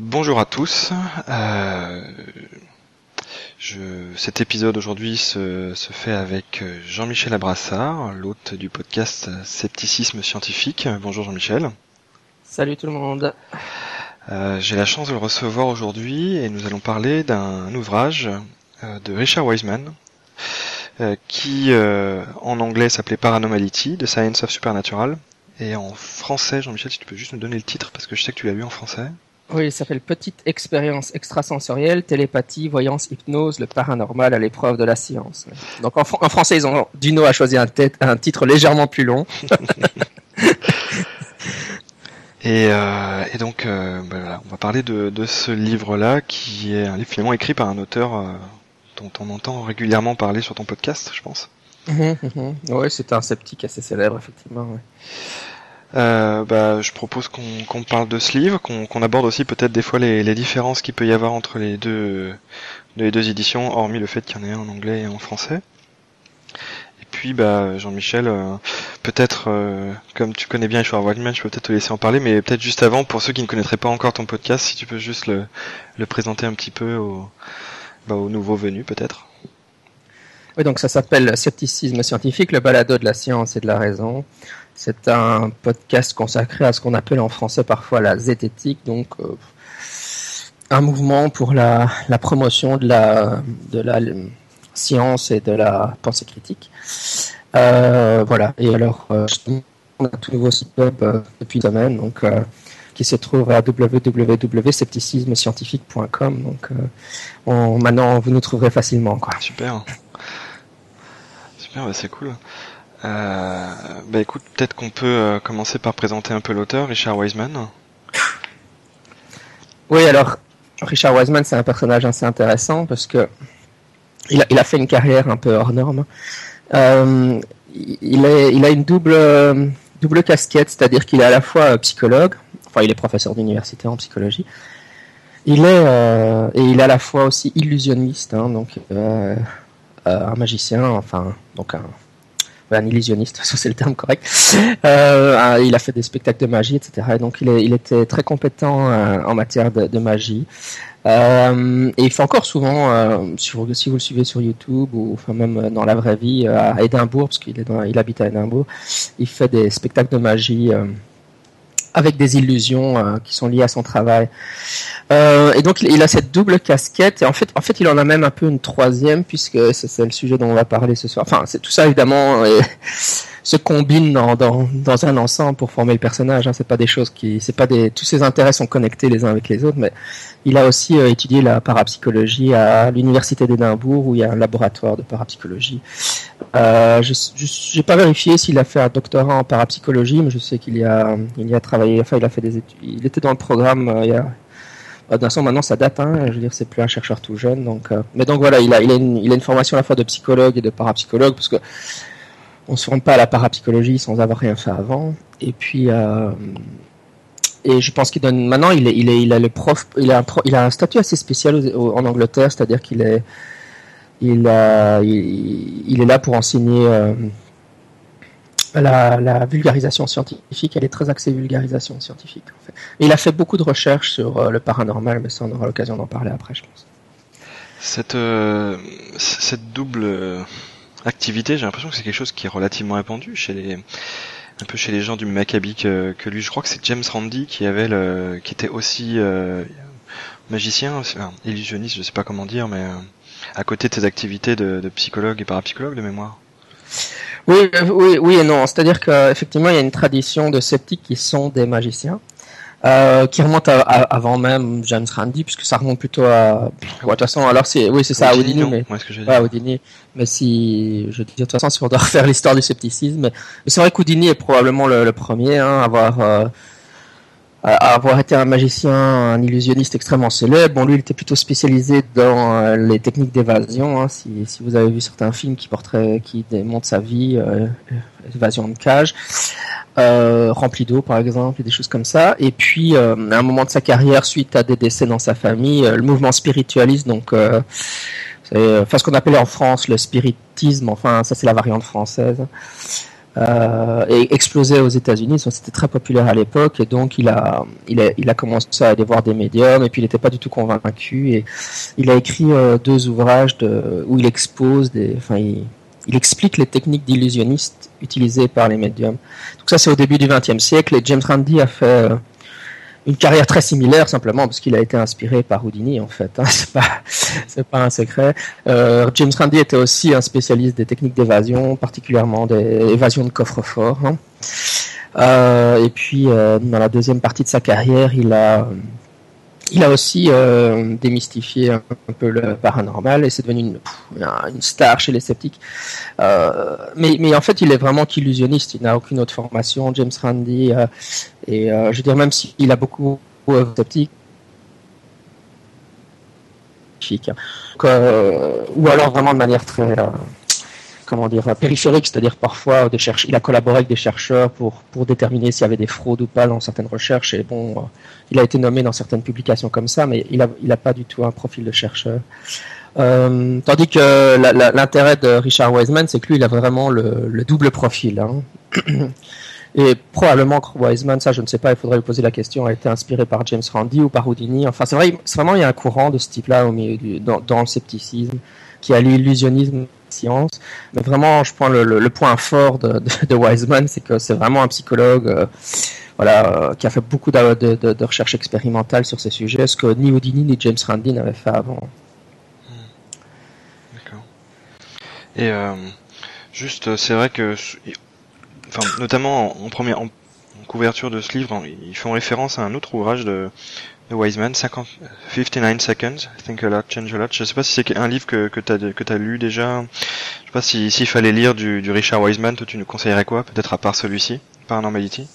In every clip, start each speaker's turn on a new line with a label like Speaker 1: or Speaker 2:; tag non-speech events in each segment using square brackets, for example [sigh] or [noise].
Speaker 1: Bonjour à tous. Euh, cet épisode aujourd'hui se, se, fait avec Jean-Michel Abrassard, l'hôte du podcast Scepticisme scientifique. Bonjour Jean-Michel.
Speaker 2: Salut tout le monde.
Speaker 1: Euh, J'ai la chance de le recevoir aujourd'hui et nous allons parler d'un ouvrage euh, de Richard Wiseman euh, qui en anglais s'appelait Paranormality, The Science of Supernatural. Et en français, Jean-Michel, si tu peux juste nous donner le titre parce que je sais que tu l'as lu en français.
Speaker 2: Oui, il s'appelle Petite expérience extrasensorielle, télépathie, voyance, hypnose, le paranormal à l'épreuve de la science. Donc en, fr en, français, ils ont Duno a choisi un, un titre légèrement plus long. [laughs]
Speaker 1: et, euh, et, donc, euh, ben voilà, on va parler de, de ce livre-là, qui est un livre finalement écrit par un auteur euh, dont on entend régulièrement parler sur ton podcast, je pense.
Speaker 2: Mmh, mmh. Oui, c'est un sceptique assez célèbre, effectivement. Ouais.
Speaker 1: Euh, bah, je propose qu'on qu parle de ce livre, qu'on qu aborde aussi peut-être des fois les, les différences qu'il peut y avoir entre les deux, les deux éditions, hormis le fait qu'il y en ait un en anglais et en français. Puis, bah, Jean-Michel, euh, peut-être, euh, comme tu connais bien Ishwar Wildman, je peux peut-être te laisser en parler, mais peut-être juste avant, pour ceux qui ne connaîtraient pas encore ton podcast, si tu peux juste le, présenter un petit peu aux, bah, aux nouveaux venus, peut-être.
Speaker 2: Oui, donc ça s'appelle Scepticisme scientifique, le balado de la science et de la raison. C'est un podcast consacré à ce qu'on appelle en français parfois la zététique, donc euh, un mouvement pour la, la, promotion de la, de la science et de la pensée critique. Euh, voilà. Et alors, euh, on a un tout nouveau site web euh, depuis une semaine, donc qui se trouve à www.scepticismescientifique.com. Donc, on, maintenant, vous nous trouverez facilement. Quoi.
Speaker 1: Super. Super, bah c'est cool. Euh, bah écoute, peut-être qu'on peut euh, commencer par présenter un peu l'auteur, Richard Wiseman.
Speaker 2: Oui, alors Richard Wiseman, c'est un personnage assez intéressant parce que il a, fait une carrière un peu hors norme. Euh, il, a une double, double casquette, c'est-à-dire qu'il est à la fois psychologue, enfin il est professeur d'université en psychologie. Il est euh, et il est à la fois aussi illusionniste, hein, donc euh, un magicien, enfin donc un un illusionniste, [laughs] c'est le terme correct. Euh, il a fait des spectacles de magie, etc. Et donc il, était très compétent euh, en matière de, magie. Euh, et il fait encore souvent, si, vous, le suivez sur YouTube ou même dans la vraie vie à Édimbourg, parce qu'il est dans, il habite à Édimbourg, il fait des spectacles de magie avec des illusions euh, qui sont liées à son travail. Euh, et donc il a cette double casquette et en fait, en fait, il en a même un peu une troisième puisque c'est le sujet dont on va parler ce soir. Enfin, c'est tout ça évidemment se combine dans, dans, dans, un ensemble pour former le personnage. Hein. C'est pas des choses qui, c'est pas des, tous ses intérêts sont connectés les uns avec les autres, mais il a aussi euh, étudié la parapsychologie à l'université d'Édimbourg où il y a un laboratoire de parapsychologie. Euh, je n'ai pas vérifié s'il a fait un doctorat en parapsychologie, mais je sais qu'il y a, il y a travaillé. Enfin, il a fait des études. Il était dans le programme. Euh, il y a, bah, de toute maintenant, ça date. Hein, je veux dire, c'est plus un chercheur tout jeune. Donc, euh, mais donc voilà, il a, il a, une, il a une formation à la fois de psychologue et de parapsychologue, parce que on se rend pas à la parapsychologie sans avoir rien fait avant. Et puis, euh, et je pense qu'il donne. Maintenant, il a le prof, il a un, statut assez spécial en Angleterre, c'est-à-dire qu'il est, il, est là pour enseigner euh, la, vulgarisation scientifique. Elle est très axée vulgarisation scientifique. En fait. Il a fait beaucoup de recherches sur euh, le paranormal, mais ça, on aura l'occasion d'en parler après, je pense.
Speaker 1: Cette, cette double activité, j'ai l'impression que c'est quelque chose qui est relativement répandu chez les un peu chez les gens du Maccabi que, lui. Je crois que c'est James Randi qui avait qui était aussi euh, magicien, illusionniste, je sais pas comment dire, mais euh, à côté de ses activités de, psychologue et parapsychologue de mémoire.
Speaker 2: Oui, oui, oui et non. C'est-à-dire qu'effectivement, il y a une tradition de sceptiques qui sont des magiciens. Euh, qui remonte à, à, avant même James Randi, puisque ça remonte plutôt à. de toute façon, alors c'est, oui, c'est ça, Houdini, mais.
Speaker 1: Ouais, ce que j'ai
Speaker 2: ouais, Houdini. Mais si, je veux dire, de toute façon, si on doit [laughs] refaire l'histoire du scepticisme, mais, mais c'est vrai qu'Houdini est probablement le, le premier hein, à avoir, euh, avoir été un magicien, un illusionniste extrêmément célèbre. Bon, lui, il était plutôt spécialisé dans euh, les techniques d'évasion. Hein. si, vous avez vu certains films qui portraient, qui démontrent sa vie, euh, évasion de cage, euh, rempli d'eau, par exemple, et des choses comme ça. Et puis, à un moment de sa carrière, suite à des décès dans sa famille, le mouvement spiritualiste, donc ce qu'on appelait en France le spiritisme. Enfin, ça c'est la variante française euh, et explosé aux États-Unis. C'était très populaire à l'époque et donc il a, il a, il a commencé à aller voir des médiums et puis il n'était pas du tout convaincu et il a écrit euh, deux ouvrages où il expose enfin il, il explique les techniques d'illusionnistes utilisées par les médiums. Donc ça c'est au début du XXe siècle et James Randi a fait euh, une carrière très similaire simplement parce qu'il a été inspiré par Houdini en fait. Hein, [laughs] c'est pas c'est pas un secret. Euh, James Randi était aussi un spécialiste des techniques d'évasion, particulièrement des évasions de coffre-fort. Hein. Euh, et puis euh, dans la deuxième partie de sa carrière, il a il a aussi euh, démystifié un, peu le paranormal et c'est devenu une, une, star chez les sceptiques. Euh, mais, mais en fait, il est vraiment qu'illusionniste. Il n'a aucune autre formation, James Randi. Euh, et je veux dire, même s'il a beaucoup de sceptiques, ou alors vraiment de manière très comment dire, périphérique, c'est-à-dire parfois il a collaboré avec des chercheurs pour, pour déterminer s'il y avait des fraudes ou pas dans certaines recherches. Et bon, euh, il a été nommé dans certaines publications comme ça, mais il n'a il a pas du tout un profil de chercheur. Euh, tandis que l'intérêt de Richard Wiseman, c'est que lui, il a vraiment le, le double profil. Hein. [clears throat] Et probablement que Wiseman, ça je ne sais pas, il faudrait lui poser la question, a été inspiré par James Randi ou par Houdini. Enfin, c'est vrai, vraiment il y a un courant de ce type-là dans, dans, le scepticisme qui a l'illusionnisme science. Mais vraiment, je prends le, point fort de, de, Wiseman, c'est que c'est vraiment un psychologue. Euh, voilà, euh, qui a fait beaucoup de, recherches expérimentales sur ces sujets, ce que ni Houdini ni James Randi n'avaient fait avant.
Speaker 1: D'accord. Et euh, juste, c'est vrai que, enfin, notamment en, première, en, couverture de ce livre, ils font référence à un autre ouvrage de, Wiseman, 50, 59 Seconds, Think a Lot, Change a Lot. Je sais pas si c'est un livre que, que tu as, que as lu déjà. Je sais pas si s'il fallait lire du, du Richard Wiseman, toi tu nous conseillerais quoi Peut-être à part celui-ci, Paranormality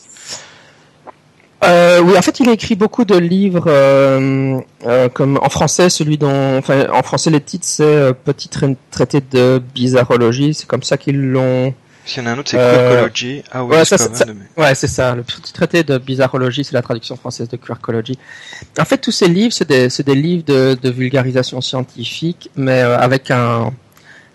Speaker 2: euh, oui, en fait, il a écrit beaucoup de livres, euh, euh, comme en français, celui dont, en français, les titres c'est euh, Petit traité de bizarrologie. C'est comme ça qu'ils l'ont
Speaker 1: s'il y en a un autre, c'est Quirkology.
Speaker 2: Ah ouais, c'est ça. Le petit traité de bizarrologie, c'est la traduction française de Quirkology. En fait, tous ces livres, c'est des, des, livres de, de, vulgarisation scientifique, mais euh, avec un,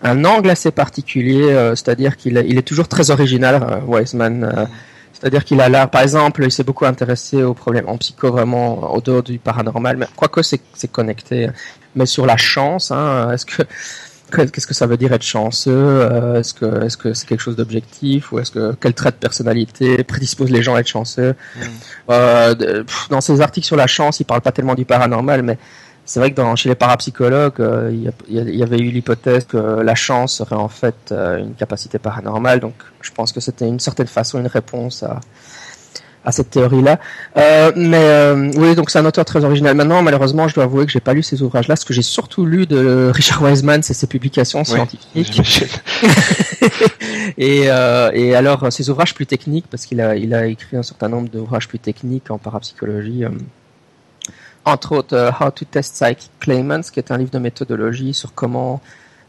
Speaker 2: un angle assez particulier. Euh, c'est-à-dire qu'il il est toujours très original, euh, Wiseman. Mm. C'est-à-dire qu'il a là, par exemple, il s'est beaucoup intéressé aux problèmes en psycho vraiment au dehors du paranormal, mais quoique c'est connecté. Mais sur la chance, hein, est-ce que Qu'est-ce que ça veut dire être chanceux euh, Est-ce que est-ce que c'est quelque chose d'objectif ou est-ce que quel trait de personnalité prédispose les gens à être chanceux mm. euh, Dans ses articles sur la chance, il parle pas tellement du paranormal, mais c'est vrai que dans, chez les parapsychologues, euh, il y, avait eu l'hypothèse que la chance serait en fait une capacité paranormale. Donc, je pense que c'était une certaine façon une réponse à, à cette théorie-là. Euh, mais euh, oui, donc c'est un auteur très original. Maintenant, malheureusement, je dois avouer que j'ai pas lu ces ouvrages-là. Ce que j'ai surtout lu de Richard Wiseman, c'est ses publications scientifiques. [laughs] et, euh, et alors ses ouvrages plus techniques, parce qu'il a, il a écrit un certain nombre d'ouvrages plus techniques en parapsychologie. Entre autres, How to Test Psychic Claimants, qui est un livre de méthodologie sur comment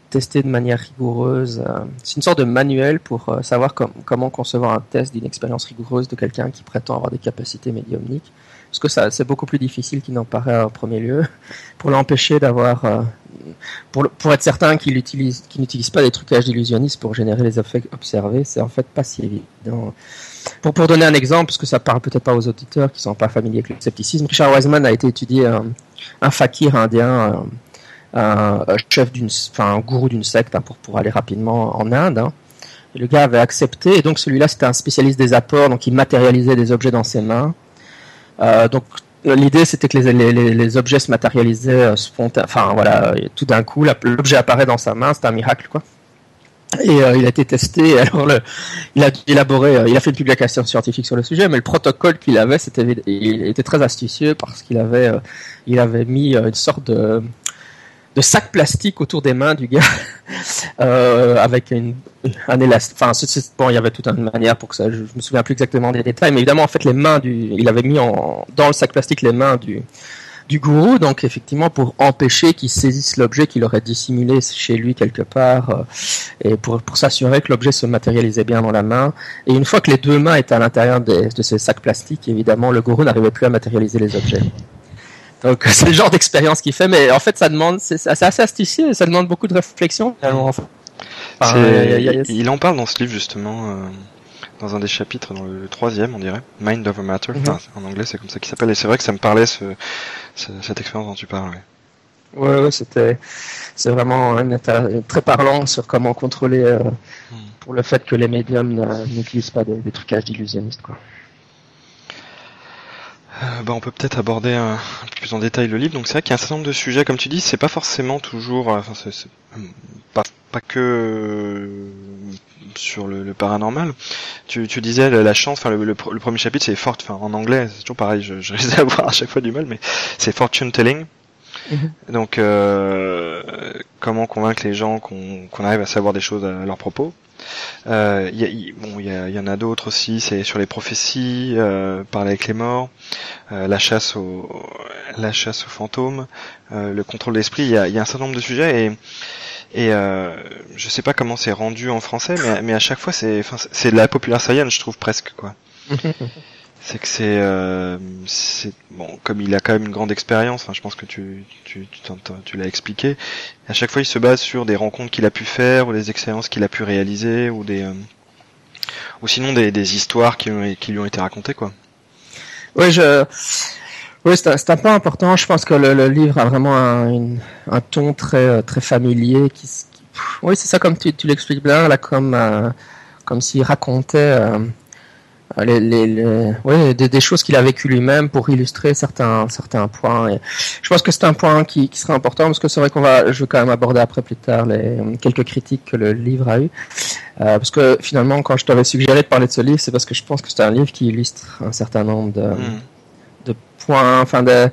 Speaker 2: tester de manière rigoureuse. Euh, c'est une sorte de manuel pour euh, savoir comment concevoir un test d'une expérience rigoureuse de quelqu'un qui prétend avoir des capacités médiumniques. Parce que ça, c'est beaucoup plus difficile qu'il n'en paraît en premier lieu. [laughs] Pour l'empêcher d'avoir, euh, pour, pour être certain qu'il utilise, qu'il n'utilise pas des trucages d'illusionnistes pour générer les effets observés, c'est en fait pas si évident. Pour, pour donner un exemple, parce que ça parle peut-être pas aux auditeurs qui sont pas familiers avec le scepticisme, Richard Wiseman a été étudié un, un fakir indien, un, chef d'une, enfin un gourou d'une secte hein, pour pour aller rapidement en Inde. Hein. Le gars avait accepté et donc celui-là c'était un spécialiste des apports, donc il matérialisait des objets dans ses mains. Euh, donc l'idée c'était que les, les, les, objets se matérialisaient euh, spontanément, enfin voilà, tout d'un coup l'objet apparaît dans sa main, c'est un miracle quoi. Et euh, il a été testé. Alors, le, il a élaboré, euh, il a fait une publication scientifique sur le sujet, mais le protocole qu'il avait, c'était, il était très astucieux parce qu'il avait, il avait mis une sorte de, de sacs plastiques autour des mains du gars, [laughs] euh, avec un élastique. Enfin, bon, il y avait toute une manière pour que ça. Je, me souviens plus exactement des détails, mais évidemment, en fait, les mains du, il avait mis dans le sac plastique les mains du, du gourou, donc effectivement pour empêcher qu'il saisisse l'objet qu'il aurait dissimulé chez lui quelque part, euh, et pour, pour s'assurer que l'objet se matérialisait bien dans la main. Et une fois que les deux mains étaient à l'intérieur de ces sacs plastiques, évidemment, le gourou n'arrivait plus à matérialiser les objets. Donc [laughs] c'est le genre d'expérience qu'il fait, mais en fait ça demande, c'est assez astucieux, ça demande beaucoup de réflexion.
Speaker 1: il en parle dans ce livre justement, euh, dans un des chapitres, dans le troisième on dirait, Mind Over Matter, mhm. en anglais c'est comme ça qu'il s'appelle, et c'est vrai que ça me parlait ce, cette expérience dont tu parles.
Speaker 2: Ouais, ouais, c'était, c'est vraiment très parlant sur comment contrôler euh, hmm. pour le fait que les médiums n'utilisent pas des, des trucages d'illusionnistes quoi.
Speaker 1: Euh, bah, on peut peut-être aborder un, peu plus en détail le livre. Donc c'est vrai qu'il y a un certain nombre de sujets, comme tu dis, c'est pas forcément toujours, euh, enfin c'est, pas, pas que euh, sur le, paranormal. Tu, tu disais la, chance, enfin le, premier chapitre c'est fort, enfin en anglais c'est toujours pareil, je, je [laughs] risque d'avoir à chaque fois du mal, mais c'est fortune telling. Mhm. Donc, euh, comment convaincre les gens qu'on arrive à savoir des choses à leur propos euh, y, bon, il y, en a d'autres aussi. C'est sur les prophéties, euh, parler avec les morts, euh, la chasse aux, la chasse aux fantômes, euh, le contrôle d'esprit. Il y a, y a, un certain nombre de sujets et et euh, je sais pas comment c'est rendu en français, mais, mais à chaque fois c'est, c'est de la populaire science, je trouve presque quoi. [laughs] c'est que c'est, euh, bon, comme il a quand même une grande expérience, hein, je pense que tu, tu, tu, l'as expliqué. À chaque fois, il se base sur des rencontres qu'il a pu faire ou des expériences qu'il a pu réaliser ou des, euh, ou sinon des, des histoires qui, qui, lui ont été racontées, quoi.
Speaker 2: Oui, je, oui, c'est un, point important. Je pense que le, livre a vraiment un, un, ton très, très familier. Qui, oui, c'est ça, comme tu, tu l'expliques bien, là, comme, euh, comme s'il racontait. Euh, les, les, ouais, des, des, choses qu'il a vécues lui-même pour illustrer certains, certains points. Et je pense que c'est un point qui, qui sera important parce que c'est vrai qu'on va, je vais quand même aborder après plus tard les, quelques critiques que le livre a eu. Euh, parce que finalement, quand je t'avais suggéré de parler de ce livre, c'est parce que je pense que c'est un livre qui illustre un certain nombre de, hmm. de points, enfin de,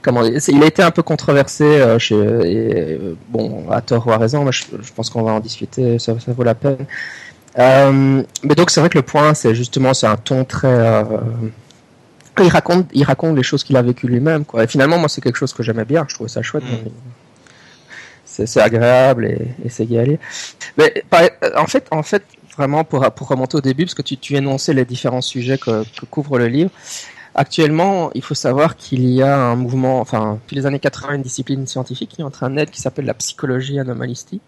Speaker 2: comment il a été un peu controversé euh, chez, et, bon, à tort ou à raison, mais je, je pense qu'on va en discuter, ça, ça vaut la peine. Euh, mais donc c'est vrai que le point, c'est justement, c'est un ton très. Euh, il raconte, il raconte les choses qu'il a vécues lui-même, quoi. Et finalement, moi, c'est quelque chose que j'aimais bien. Je trouvais ça chouette. Mm. C'est agréable et, et c'est y aller. Mais en fait, en fait, vraiment pour pour remonter au début, parce que tu, tu énonçais les différents sujets que, que couvre le livre. Actuellement, il faut savoir qu'il y a un mouvement, enfin, depuis les années 80, une discipline scientifique qui est en train de naître qui s'appelle la psychologie anomalistique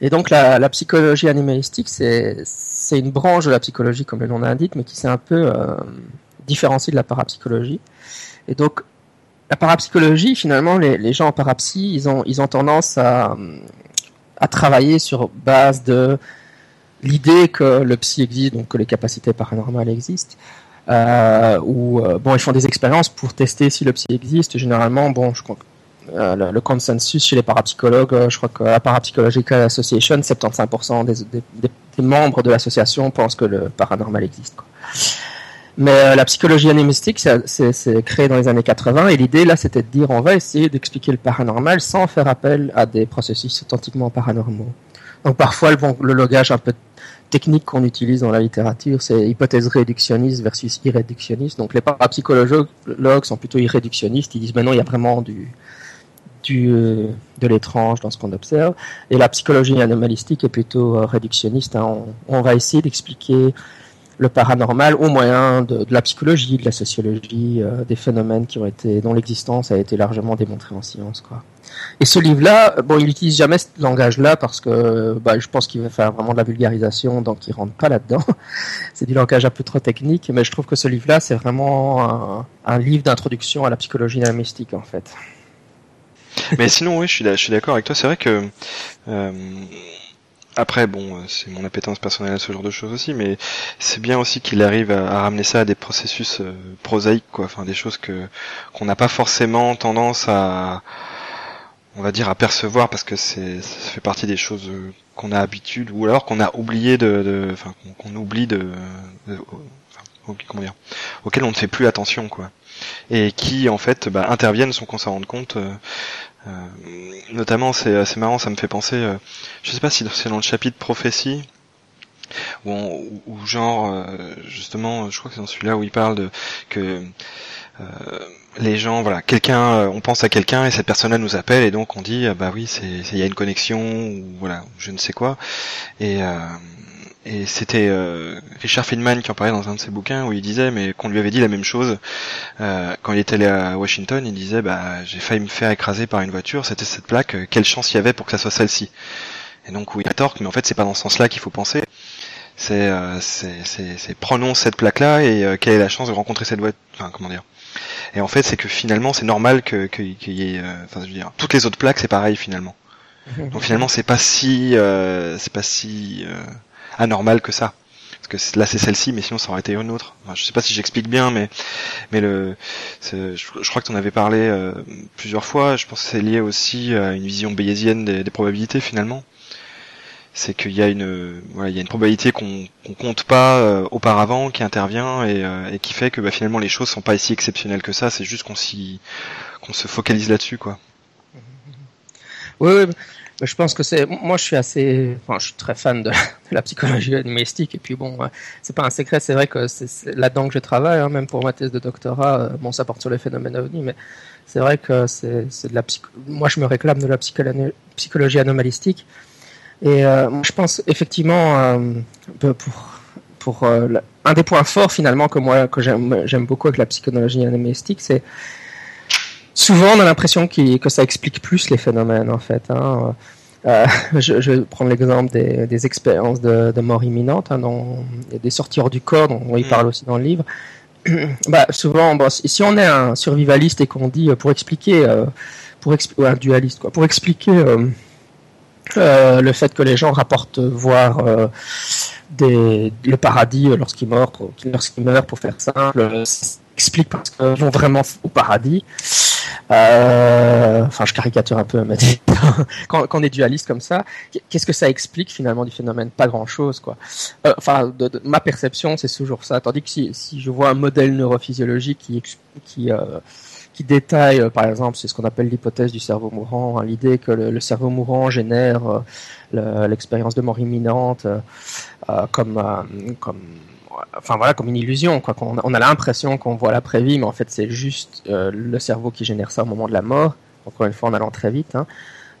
Speaker 2: et donc la, psychologie animalistique, c'est une branche de la psychologie, comme le nom l'indique, mais qui s'est un peu euh, différenciée de la parapsychologie. Et donc la parapsychologie, finalement, les, gens en parapsy, ils ont, ils ont tendance à, à travailler sur base de l'idée que le psy existe, donc que les capacités paranormales existent. Euh, ou euh, bon, ils font des expériences pour tester si le psy existe. Généralement, bon, je euh, le, consensus chez les parapsychologues, euh, je crois que la Parapsychological Association, 75% des, membres de l'association pensent que le paranormal existe. Mais euh, la psychologie animistique, c'est créé dans les années 80 et l'idée là, c'était de dire on va essayer d'expliquer le paranormal sans faire appel à des processus authentiquement paranormaux. Donc parfois, le, le logage un peu technique qu'on utilise dans la littérature, c'est hypothèse réductionniste versus irréductionniste. Donc les parapsychologues sont plutôt irréductionnistes, ils disent non, il y a vraiment du, euh, de l'étrange dans ce qu'on observe. Et la psychologie anomalistique est plutôt euh, réductionniste. Hein. On, va essayer d'expliquer le paranormal au moyen de, la psychologie, de la sociologie, euh, des phénomènes qui ont été, dont l'existence a été largement démontrée en science, quoi. Et ce livre-là, bon, il n'utilise jamais ce langage-là parce que, bah, je pense qu'il va faire vraiment de la vulgarisation, donc il rentre pas là-dedans. [laughs] c'est du langage un peu trop technique, mais je trouve que ce livre-là, c'est vraiment un, livre d'introduction à la psychologie anomalistique, en fait.
Speaker 1: Mais sinon, oui, je suis d'accord avec toi. C'est vrai que euh, après, bon, euh, c'est mon appétence personnelle à ce genre de choses aussi, mais c'est bien aussi qu'il arrive à, ramener ça à des processus euh, prosaïques, quoi. Enfin, des choses que qu'on n'a pas forcément tendance à, on va dire, à percevoir parce que c'est, ça fait partie des choses qu'on a habitude ou alors qu'on a oublié de, enfin, qu'on oublie de, comment dire, auxquels on ne fait plus attention, quoi, et qui en fait bah, interviennent sans qu'on s'en rende compte. Euh, euh, notamment, c'est assez marrant, ça me fait penser. Euh, je sais pas si c'est dans le chapitre prophétie. Ou, ou genre justement, je crois que c'est dans celui-là où il parle de que les gens, voilà, quelqu'un, on pense à quelqu'un et cette personne-là nous appelle et donc on dit, bah oui, il y a une connexion ou voilà, je ne sais quoi. Et et c'était euh, Richard Feynman qui en parlait dans un de ses bouquins où il disait mais qu'on lui avait dit la même chose euh, quand il était allé à Washington. Il disait bah j'ai failli me faire écraser par une voiture. C'était cette plaque. Euh, quelle chance il y avait pour que ça soit celle-ci. Et donc oui, il a tort, mais en fait c'est pas dans ce sens-là qu'il faut penser. C'est c'est prenons cette plaque-là et quelle est la chance de rencontrer cette voiture. Enfin comment dire. Et en fait c'est que finalement c'est normal que qu'il y ait. Enfin je veux dire toutes les autres plaques c'est pareil finalement. Donc finalement c'est pas si c'est pas si anormal que ça. Parce que là c'est celle-ci, mais sinon ça aurait été une autre. Enfin, je sais pas si j'explique bien, mais mais le, je, crois que tu en avais parlé euh, plusieurs fois. Je pense que c'est lié aussi à une vision bayésienne des, probabilités finalement. C'est qu'il y a une voilà, il y a une probabilité qu'on qu'on compte pas euh, auparavant qui intervient et, euh, et, qui fait que bah, finalement les choses sont pas si exceptionnelles que ça. C'est juste qu'on qu'on se focalise là-dessus quoi.
Speaker 2: Oui, oui, je pense que c'est. Moi, je suis assez. Enfin, je suis très fan de, la psychologie animalistique. Et puis, bon, c'est pas un secret. C'est vrai que c'est là-dedans que je travaille, hein, même pour ma thèse de doctorat. Euh, bon, ça porte sur les phénomènes ovni, mais c'est vrai que c'est de la psych... Moi, je me réclame de la psychologie anomalistique. Et euh, je pense effectivement euh, pour pour un des points forts finalement que moi que j'aime beaucoup avec la psychologie anomalistique, c'est souvent on a l'impression que ça explique plus les phénomènes en fait. Hein. Euh, [laughs] je, je, vais prendre l'exemple des, des, expériences de, de, mort imminente, hein, dont, des sorties hors du corps, dont il mm. parle aussi dans le livre. [clears throat] bah, souvent, bon, si on est un survivaliste et qu'on dit euh, pour expliquer, euh, pour ou un dualiste, quoi, pour expliquer euh, le fait que les gens rapportent voir des, le paradis lorsqu'ils meurent, lorsqu'ils meurent, pour faire simple, explique parce qu'ils vont vraiment au paradis. Euh, enfin, je caricature un peu, mais [laughs] quand, quand, on est dualiste comme ça, qu'est-ce que ça explique finalement du phénomène? Pas grand-chose, quoi. Euh, enfin, ma perception, c'est toujours ça. Tandis que si, je vois un modèle neurophysiologique qui qui euh, qui détaille, par exemple, c'est ce qu'on appelle l'hypothèse du cerveau mourant, hein, l'idée que le, cerveau mourant génère l'expérience de mort imminente comme comme enfin voilà, comme une illusion. On, a l'impression qu'on voit l'après-vie, mais en fait c'est juste euh, le cerveau qui génère ça au moment de la mort. Encore une fois, en allant très vite. Hein.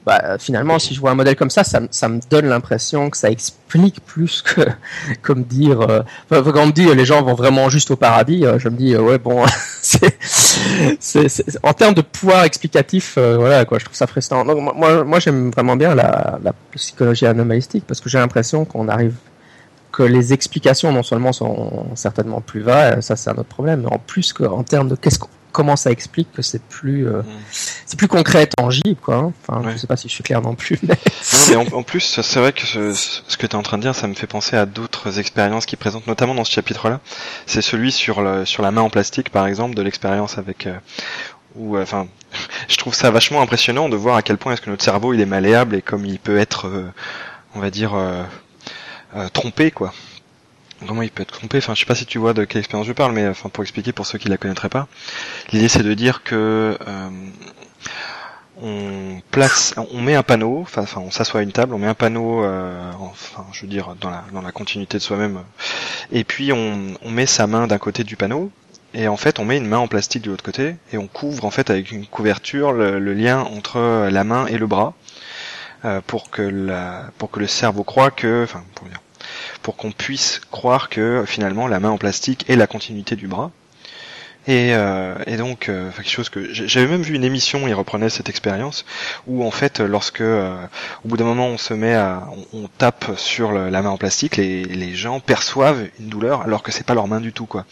Speaker 2: Bah, finalement, si je vois un modèle comme ça, ça, me donne l'impression que ça explique plus que [laughs] comme dire. Euh, quand on me dit les gens vont vraiment juste au paradis, euh, je me dis ouais bon, [laughs] en termes de pouvoir explicatif, voilà quoi, je trouve ça frustrant. Moi j'aime vraiment bien la, la psychologie anomalistique parce que j'ai l'impression qu'on arrive que les explications non seulement sont certainement plus vagues, ça c'est un autre problème, mais en plus qu'en termes de qu'est-ce comment ça explique que c'est plus euh, mm. c'est plus concret et tangible quoi hein. enfin je sais pas si je suis clair non plus [laughs] mais,
Speaker 1: non, mais en, plus c'est vrai que ce, ce que tu es en train de dire ça me fait penser à d'autres expériences qui présentent notamment dans ce chapitre là c'est celui sur le sur la main en plastique par exemple de l'expérience avec euh, ou euh, enfin [laughs] je trouve ça vachement impressionnant de voir à quel point est-ce que notre cerveau il est malléable et comme il peut être on va dire euh, trompé quoi. Comment il peut être trompé? Enfin, je sais pas si tu vois de quelle expérience je parle, mais enfin pour expliquer pour ceux qui la connaîtraient pas, l'idée c'est de dire que euh, on place, on met un panneau, enfin, on s'assoit à une table, on met un panneau, euh, enfin, je veux dire dans la dans la continuité de soi-même, et puis on, on met sa main d'un côté du panneau, et en fait on met une main en plastique de l'autre côté, et on couvre en fait avec une couverture le, lien entre la main et le bras, euh, pour que la, pour que le cerveau croit que, enfin, pour dire, pour qu'on puisse croire que finalement la main en plastique est la continuité du bras. Et, euh, et donc euh, quelque chose que j'avais même vu une émission, il reprenait cette expérience où en fait lorsque au bout d'un moment on se met à on, tape sur la main en plastique, les, les gens perçoivent une douleur alors que c'est pas leur main du tout quoi.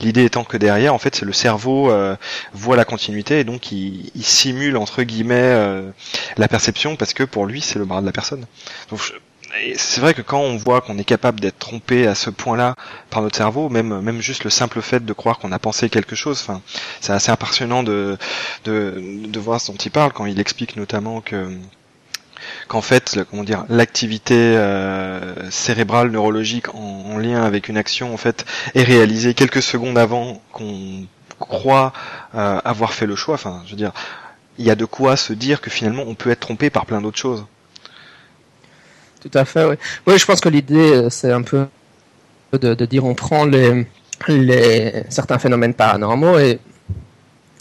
Speaker 1: L'idée étant que derrière, en fait, c'est le cerveau euh, voit la continuité et donc il, simule entre guillemets euh, la perception parce que pour lui, c'est le bras de la personne. C'est vrai que quand on voit qu'on est capable d'être trompé à ce point-là par notre cerveau, même même juste le simple fait de croire qu'on a pensé quelque chose, enfin, c'est assez impressionnant de, de de voir ce dont il parle quand il explique notamment que qu'en fait, comment dire, l'activité euh, cérébrale neurologique en, lien avec une action en fait est réalisée quelques secondes avant qu'on croit euh, avoir fait le choix. Enfin, je veux dire, il y a de quoi se dire que finalement on peut être trompé par plein d'autres choses.
Speaker 2: Tout à fait, oui. Oui, je pense que l'idée, c'est un peu de, dire on prend les, les certains phénomènes paranormaux et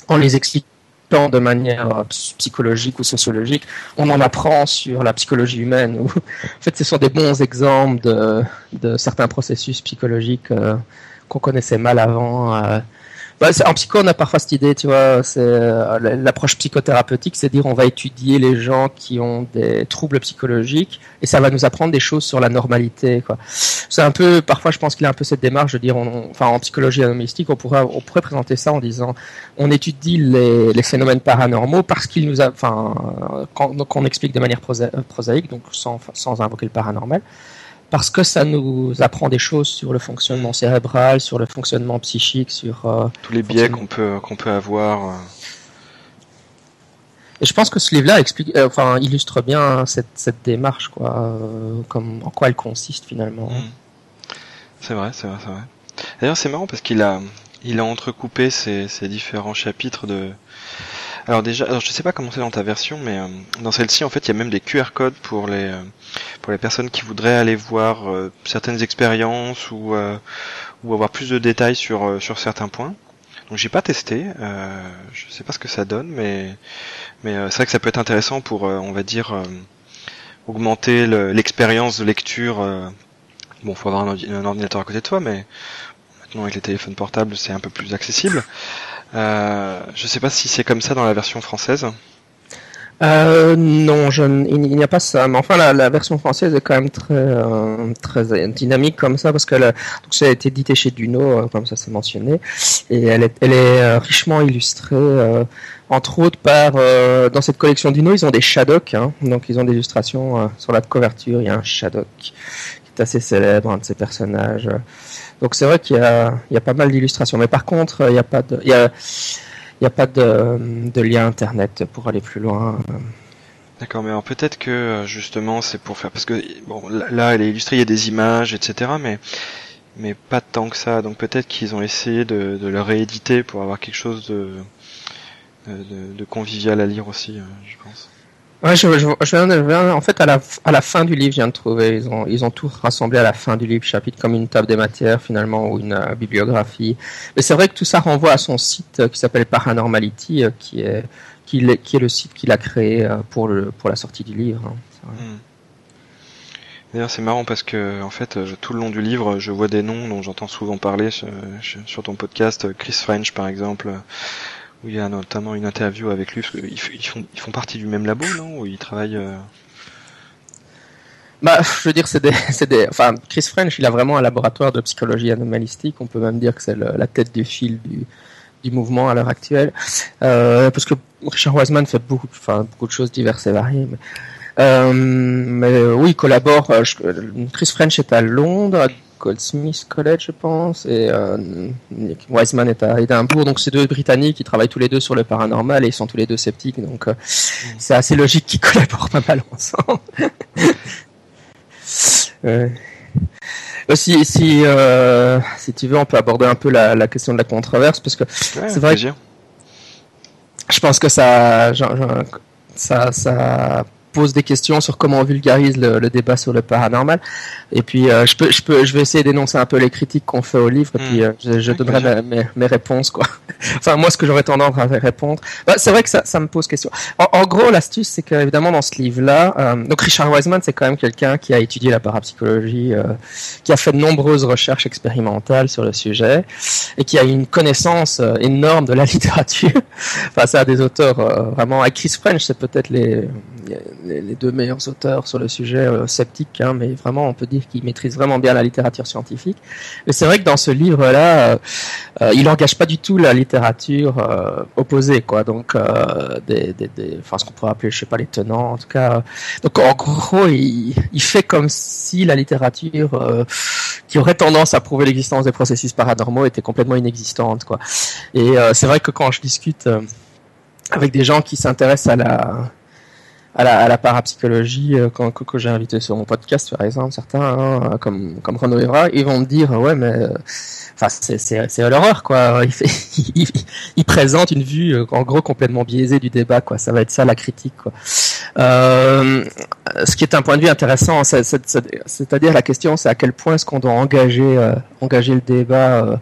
Speaker 2: on les explique de manière euh, psychologique ou sociologique, on en apprend sur la psychologie humaine. [laughs] en fait, ce sont des bons exemples de, certains processus psychologiques euh, qu'on connaissait mal avant. Euh, en psycho, on a parfois cette idée, tu vois, euh, l'approche psychothérapeutique, c'est dire on va étudier les gens qui ont des troubles psychologiques et ça va nous apprendre des choses sur la normalité. Quoi. C'est un peu, parfois, je pense qu'il y a un peu cette démarche de dire, enfin, en psychologie anomystique, on pourrait, on pourrait présenter ça en disant, on étudie les, les phénomènes paranormaux parce qu'ils nous, enfin, quand, donc on explique de manière prosaïque, donc sans, sans invoquer le paranormal parce que ça nous apprend des choses sur le fonctionnement cérébral, sur le fonctionnement psychique, sur
Speaker 1: euh, tous les biais qu'on peut qu'on peut avoir. Euh.
Speaker 2: Et je pense que ce livre-là explique, euh, enfin, illustre bien cette, cette démarche, quoi, comme en quoi elle consiste finalement. Hmm.
Speaker 1: C'est vrai, c'est vrai, c'est vrai. D'ailleurs, c'est marrant parce qu'il a il a entrecoupé ces, ces différents chapitres de alors déjà, alors je sais pas comment c'est dans ta version, mais euh, dans celle-ci, en fait, il y a même des QR codes pour les euh, pour les personnes qui voudraient aller voir euh, certaines expériences ou ou avoir plus de détails sur sur certains points. Donc j'ai pas testé, je sais pas ce que ça donne, mais mais c'est vrai que ça peut être intéressant pour, on va dire, augmenter l'expérience de lecture. bon, faut avoir un, ordinateur à côté de toi, mais maintenant avec les téléphones portables, c'est un peu plus accessible. Euh, je sais pas si c'est comme ça dans la version française.
Speaker 2: Euh, non, il n'y a pas ça. Mais enfin, la, version française est quand même très, euh, dynamique comme ça parce que ça a été édité chez Duno, comme ça c'est mentionné, et elle est, richement illustrée, entre autres par dans cette collection Duno, ils ont des Shadok, hein, donc ils ont des illustrations sur la couverture. Il y a un Shadok qui est assez célèbre, un de ces personnages. Donc c'est vrai qu'il y y a pas mal d'illustrations, mais par contre, il n'y a pas de, il y a, il y a pas de, de, lien internet pour aller plus loin.
Speaker 1: D'accord, mais alors peut-être que justement c'est pour faire parce que bon là elle est illustrée, il y a des images, etc. Mais mais pas tant que ça. Donc peut-être qu'ils ont essayé de, de le rééditer pour avoir quelque chose de, de, de convivial à lire aussi, euh, je pense.
Speaker 2: Ouais, je, je, je, en fait, à la, à la fin du livre, je viens de trouver, ils ont, ils ont tout rassemblé à la fin du livre, chapitre comme une table des matières, finalement, ou une euh, bibliographie. Mais c'est vrai que tout ça renvoie à son site euh, qui s'appelle Paranormality, euh, qui est, qui, qui est le site qu'il a créé pour, le, pour la sortie du livre. Hein, hmm.
Speaker 1: D'ailleurs, c'est marrant parce que, en fait, tout le long du livre, je vois des noms dont j'entends souvent parler sur ton podcast, Chris French, par exemple, où il y a notamment une interview avec lui, parce qu'ils ils font, ils font partie du même labo, non? Où ils travaillent. Euh...
Speaker 2: Bah, je veux dire, c'est des, [laughs] des, enfin, Chris French, il a vraiment un laboratoire de psychologie anomalistique. On peut même dire que c'est la tête du fil du, du mouvement à l'heure actuelle, euh, parce que Richard Wiseman fait beaucoup, enfin, beaucoup de choses diverses et variées. Mais, euh, oui, il collabore. Chris French est à Londres, Goldsmith College, je pense, et euh, Wiseman est à Édimbourg. Donc, c'est deux Britanniques qui travaillent tous les deux sur le paranormal et ils sont tous les deux sceptiques. Donc, euh, mm. c'est assez logique qu'ils collaborent pas mal ensemble. [laughs] Aussi, si, euh, si tu veux, on peut aborder un peu la, la question de la controverse, parce que c'est vrai. je pense que ça, ça, ça pose des questions sur comment on vulgarise le, le débat sur le paranormal. Et puis, euh, je peux, je peux, je vais essayer d'énoncer un peu les critiques qu'on fait au livre, et puis hmm. euh, je, je donnerai mes, mes, réponses, quoi. [laughs] enfin, moi, ce que j'aurais tendance à répondre. Bah, c'est vrai que ça, ça me pose question. En, en gros, l'astuce, c'est qu'évidemment, dans ce livre-là, euh, donc Richard Wiseman, c'est quand même quelqu'un qui a étudié la parapsychologie, qui a fait de nombreuses recherches expérimentales sur le sujet, et qui a une connaissance énorme de la [laughs] littérature. enfin, ça a des auteurs vraiment. Avec Chris French, c'est peut-être les les, deux meilleurs auteurs sur le sujet euh, sceptique, hein, mais vraiment on peut dire qu'ils maîtrisent vraiment bien la littérature scientifique. Mais c'est vrai que dans ce livre-là, euh, euh, il n'engage pas du tout la littérature opposée, quoi. Donc, enfin ce qu'on pourrait appeler, je sais pas, les tenants, en tout cas. donc en gros, il, il fait comme si la littérature qui aurait tendance à prouver l'existence des processus paranormaux était complètement inexistante, quoi. Et c'est vrai que quand je discute avec des gens qui s'intéressent à la à la, à la parapsychologie, euh, quand, que, j'ai invité sur mon podcast, par exemple, certains, hein, comme, comme Renaud Evra, ils vont me dire, ouais, mais, euh, enfin, c'est, c'est, c'est l'horreur, quoi. [laughs] Il, fait, il, il, présente une vue, euh, en gros, complètement biaisée du débat, quoi. Ça va être ça, la critique, quoi. Euh, ce qui est un point de vue intéressant, c'est, c'est, c'est-à-dire la question, c'est à quel point est-ce qu'on doit engager, engager le débat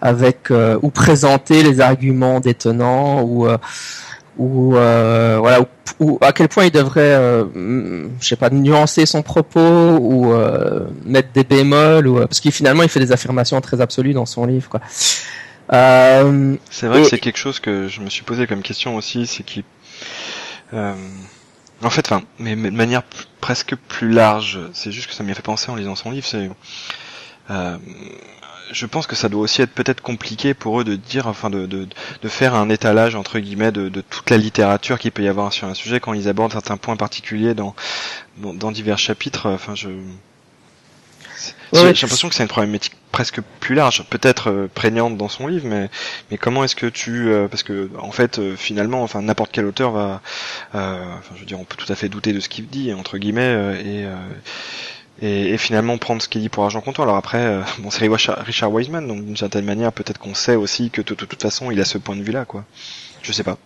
Speaker 2: avec, ou présenter les arguments détenants, ou, ou euh, voilà ou, à quel point il devrait euh, je sais pas nuancer son propos ou euh, mettre des bémols ou parce qu'il finalement il fait des affirmations très absolues dans son livre quoi.
Speaker 1: c'est vrai que c'est quelque chose que je me suis posé comme question aussi c'est qu'il en fait enfin mais, mais, de manière presque plus large c'est juste que ça m'y fait penser en lisant son livre c'est je pense que ça doit aussi être peut-être compliqué pour eux de dire, enfin de, de, de faire un étalage entre guillemets de, de, toute la littérature qu'il peut y avoir sur un sujet quand ils abordent certains points particuliers dans, dans, divers chapitres. Enfin, je j'ai l'impression que c'est une problématique presque plus large, peut-être euh, prégnante dans son livre, mais mais comment est-ce que tu euh, parce que en fait euh, finalement enfin n'importe quel auteur va enfin je veux dire on peut tout à fait douter de ce qu'il dit entre guillemets et et, et, finalement prendre ce qu'il dit pour argent comptant. Alors après, euh, bon, c'est Richard Wiseman, donc d'une certaine manière, peut-être qu'on sait aussi que de toute façon, il a ce point de vue-là, quoi. Je sais pas.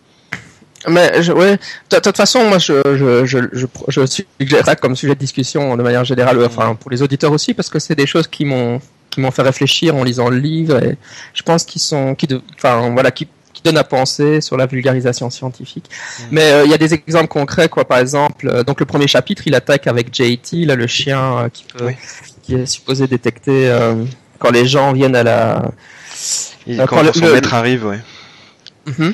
Speaker 2: Mais je, ouais, de toute façon, moi, je, je, je, je, je suggérerais comme sujet de discussion de manière générale, mm. enfin pour les auditeurs aussi, parce que c'est des choses qui m'ont qui m'ont fait réfléchir en lisant le livre et je pense qu'ils sont qui enfin voilà qui donne à penser sur la vulgarisation scientifique. Mm. Mais euh, il y a des exemples concrets, quoi. Par exemple, euh, donc le premier chapitre, il attaque avec JT, là, le chien euh, qui, peut, qui est supposé détecter quand les gens viennent à la.
Speaker 1: quand, le, son maître arrive, ouais. Mm-hmm.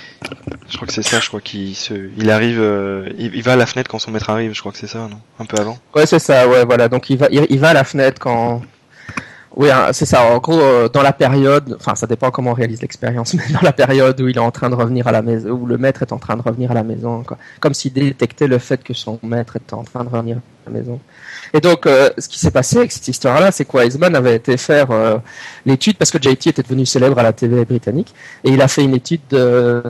Speaker 1: Je crois que c'est ça, je crois qu'il se, il arrive, il, va à la fenêtre quand son maître arrive, je crois que c'est ça, non? Un peu avant?
Speaker 2: Ouais, c'est ça, ouais, voilà. Donc il va, il va à la fenêtre quand, oui, hein, c'est ça. En gros, euh, dans la période, enfin, ça dépend comment on réalise l'expérience, [laughs] mais dans la période où il est en train de revenir à la maison, où le maître est en train de revenir à la maison, quoi. comme s'il détectait le fait que son maître était en train de revenir à la maison. Et donc, euh, ce qui s'est passé avec cette histoire-là, c'est quoi Wiseman avait été faire euh, l'étude parce que JT était devenu célèbre à la TV britannique, et il a fait une étude de,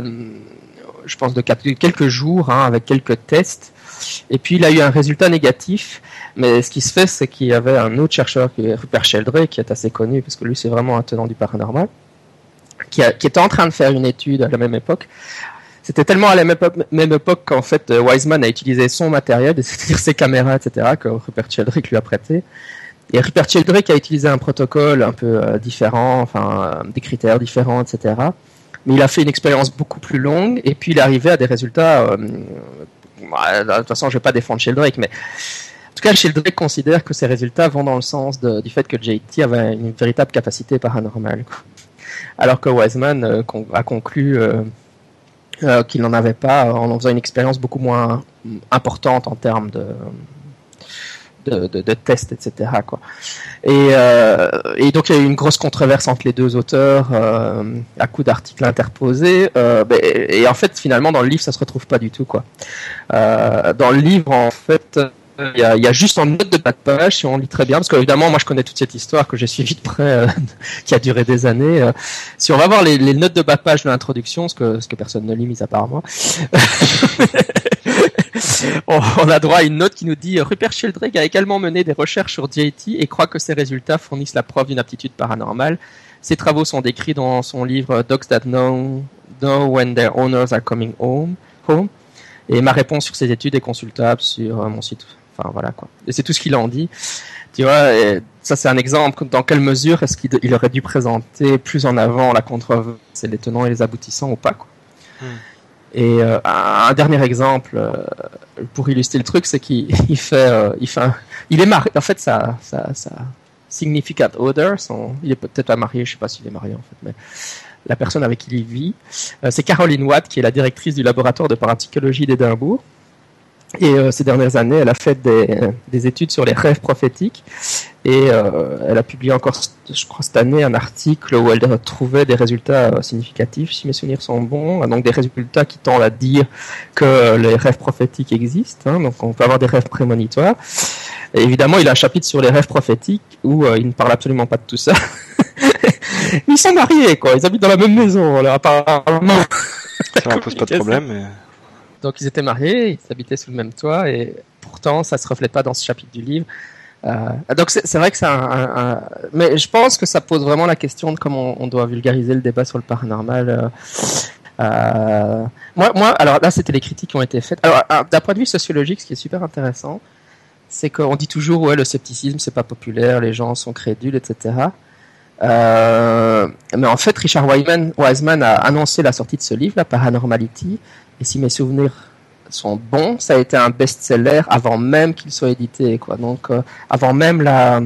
Speaker 2: je pense, de quelques jours, hein, avec quelques tests, et puis il a eu un résultat négatif mais ce qui se fait, c'est qu'il y avait un autre chercheur, Rupert Sheldrake, qui est assez connu, parce que lui, c'est vraiment un tenant du paranormal, qui, était en train de faire une étude à la même époque. C'était tellement à la même époque, qu'en fait, euh, Wiseman a utilisé son matériel, [laughs] c'est-à-dire ses caméras, etc., que Rupert Sheldrake lui a prêté. Et Rupert Sheldrake a utilisé un protocole un peu euh, différent, enfin, euh, des critères différents, etc. Mais il a fait une expérience beaucoup plus longue, et puis il est arrivé à des résultats. De toute façon, je vais pas défendre Sheldrake, mais en tout cas, Sheldrake considère que ces résultats vont dans le sens du fait que JT avait une véritable capacité paranormale. Alors que Wiseman euh, a conclu euh, euh, qu'il n'en avait pas en faisant une expérience beaucoup moins importante en termes de, de, tests, etc. Quoi. Et, donc il y a eu une grosse controverse entre les deux auteurs à coup d'articles interposés. Ben, et, en fait, finalement, dans le livre, ça se retrouve pas du tout. Quoi. dans le livre, en fait, il y, a, juste en note de bas de page, si on lit très bien, parce qu'évidemment, moi je connais toute cette histoire que j'ai suivie de près, euh, [laughs] qui a duré des années. Euh, si on va voir les, les, notes de bas de page de l'introduction, ce que, ce que personne ne lit, mis à part moi, [laughs] [laughs] on, a droit à une note qui nous dit Rupert Sheldrake a également mené des recherches sur DIT et croit que ses résultats fournissent la preuve d'une aptitude paranormale. Ses travaux sont décrits dans son livre Dogs That Know, know When Their Owners Are Coming Home. home. Et ma réponse sur ces études est consultable sur euh, mon site Enfin voilà quoi. Et c'est tout ce qu'il en dit. Tu vois, ça c'est un exemple. Dans quelle mesure est-ce qu'il aurait dû présenter plus en avant la controverse et les tenants et les aboutissants ou pas quoi. Hmm. Et euh, un, dernier exemple euh, pour illustrer le truc, c'est qu'il [laughs] fait, euh, il est marié. En fait, ça, ça, ça other, son, il est peut-être pas marié, je sais pas s'il est marié en fait, mais la personne avec qui il vit, c'est Caroline Watt, qui est la directrice du laboratoire de parapsychologie d'Édimbourg. Et euh, ces dernières années, elle a fait des, des, études sur les rêves prophétiques. Et euh, elle a publié encore, je crois, cette année, un article où elle trouvait des résultats euh, significatifs, si mes souvenirs sont bons. Donc des résultats qui tendent à dire que les rêves prophétiques existent. Hein, donc on peut avoir des rêves prémonitoires. Et évidemment, il a un chapitre sur les rêves prophétiques où il ne parle absolument pas de tout ça. [laughs] ils sont mariés, quoi. Ils habitent dans la même maison, alors apparemment.
Speaker 1: Ça ne pose pas de [laughs] problème, mais...
Speaker 2: Donc ils étaient mariés, ils habitaient sous le même toit, et pourtant ça se reflète pas dans ce chapitre du livre. Euh, donc c'est vrai que c'est un, mais je pense que ça pose vraiment la question de comment on, doit vulgariser le débat sur le paranormal. Euh, euh, moi, moi, alors là, c'était les critiques qui ont été faites. Alors, d'un point de vue sociologique, ce qui est super intéressant, c'est qu'on dit toujours ouais, le scepticisme, c'est pas populaire, les gens sont crédules, etc. Euh, mais en fait, Richard Wiseman, Wiseman a annoncé la sortie de ce livre, la Paranormality, et si mes souvenirs sont bons, ça a été un best-seller avant même qu'il soit édité, quoi. Donc, euh, avant même la,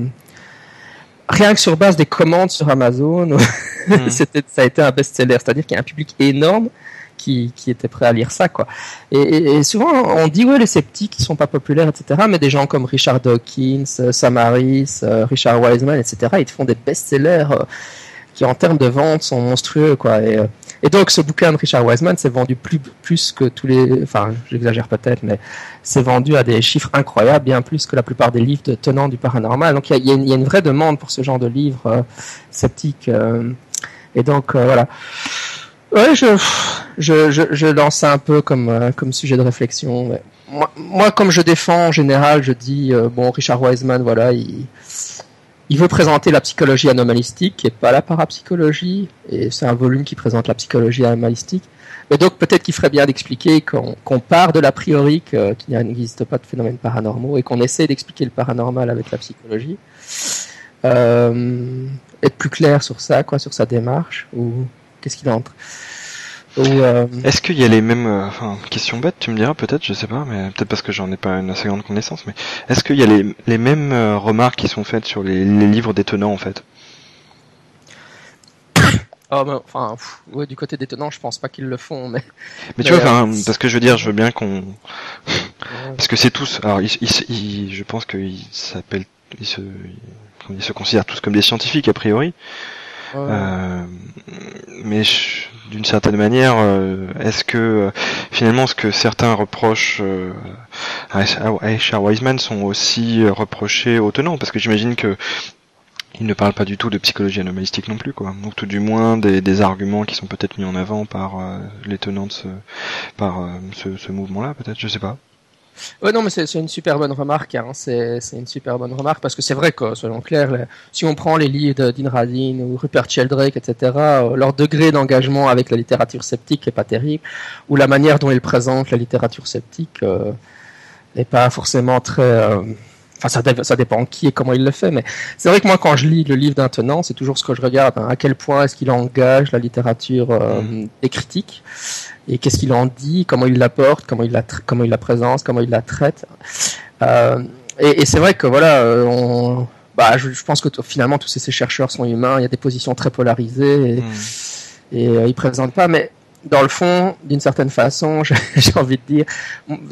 Speaker 2: rien que sur base des commandes sur Amazon, [laughs] hmm. ça a été un best-seller. C'est-à-dire qu'il y a un public énorme qui, qui était prêt à lire ça, quoi. Et, souvent, on dit, ouais, les sceptiques, ils sont pas populaires, etc. Mais des gens comme Richard Dawkins, euh, Sam Harris, euh, Richard Wiseman, etc., ils font des best-sellers qui, en termes de vente, sont monstrueux, quoi. Et, donc, ce bouquin de Richard Wiseman s'est vendu plus, plus que tous les, enfin, j'exagère peut-être, mais c'est vendu à des chiffres incroyables, bien plus que la plupart des livres de tenants du paranormal. Donc, il y a, une vraie demande pour ce genre de livres euh, sceptiques. Euh, et donc, euh, voilà. Ouais, je, je, je, lance un peu comme, euh, comme sujet de réflexion. Moi, comme je défends en général, je dis, bon, Richard Wiseman, voilà, il il veut présenter la psychologie anomalistique et pas la parapsychologie, et c'est un volume qui présente la psychologie anomalistique. Mais donc peut-être qu'il ferait bien d'expliquer qu'on part de l'a priori qu'il n'existe pas de phénomènes paranormaux et qu'on essaie d'expliquer le paranormal avec la psychologie. Euh, être plus clair sur ça, quoi, sur sa démarche, ou qu'est-ce qu'il entre?
Speaker 1: Euh, Est-ce qu'il y a les mêmes, euh, enfin, question bête, tu me diras peut-être, je sais pas, mais peut-être parce que j'en ai pas une assez grande connaissance, mais est-ce qu'il y a les, les mêmes euh, remarques qui sont faites sur les, les livres détonnants en fait?
Speaker 2: Oh, [coughs] enfin, ouais, du côté détonnant, je pense pas qu'ils le font, mais.
Speaker 1: Mais tu vois, enfin, parce que je veux dire, je veux bien qu'on, parce que c'est tous. Alors, ils, ils, je pense qu'ils s'appellent, ils se, ils se considèrent tous comme des scientifiques a priori. Euh, mais d'une certaine manière, euh, est-ce que euh, finalement ce que certains reprochent à Richard Wiseman sont aussi reprochés aux tenants? Parce que j'imagine que il ne parle pas du tout de psychologie anomalistique non plus, quoi. Donc tout du moins des, des arguments qui sont peut-être mis en avant par les tenants de ce, par ce, ce mouvement-là, peut-être, je sais pas.
Speaker 2: Ouais, non, mais c'est une super bonne remarque. Hein. C'est une super bonne remarque parce que c'est vrai que, soyons clairs, si on prend les livres d'In Radin ou Rupert Sheldrake, etc., euh, leur degré d'engagement avec la littérature sceptique est pas terrible, ou la manière dont ils présentent la littérature sceptique euh, n'est pas forcément très. Euh, enfin, ça, ça, dépend qui et comment il le fait, mais c'est vrai que moi, quand je lis le livre d'un tenant, c'est toujours ce que je regarde. Hein. à quel point est-ce qu'il engage la littérature euh, mm. des critiques? Et qu'est-ce qu'il en dit, comment il l'apporte, comment il la comment il la présente, comment il la traite? Euh, et, et c'est vrai que voilà, euh, on, bah, je, je, pense que finalement tous ces, chercheurs sont humains. Il y a des positions très polarisées et, mm. et euh, ils présentent pas. Mais dans le fond, d'une certaine façon, [laughs] j'ai envie de dire,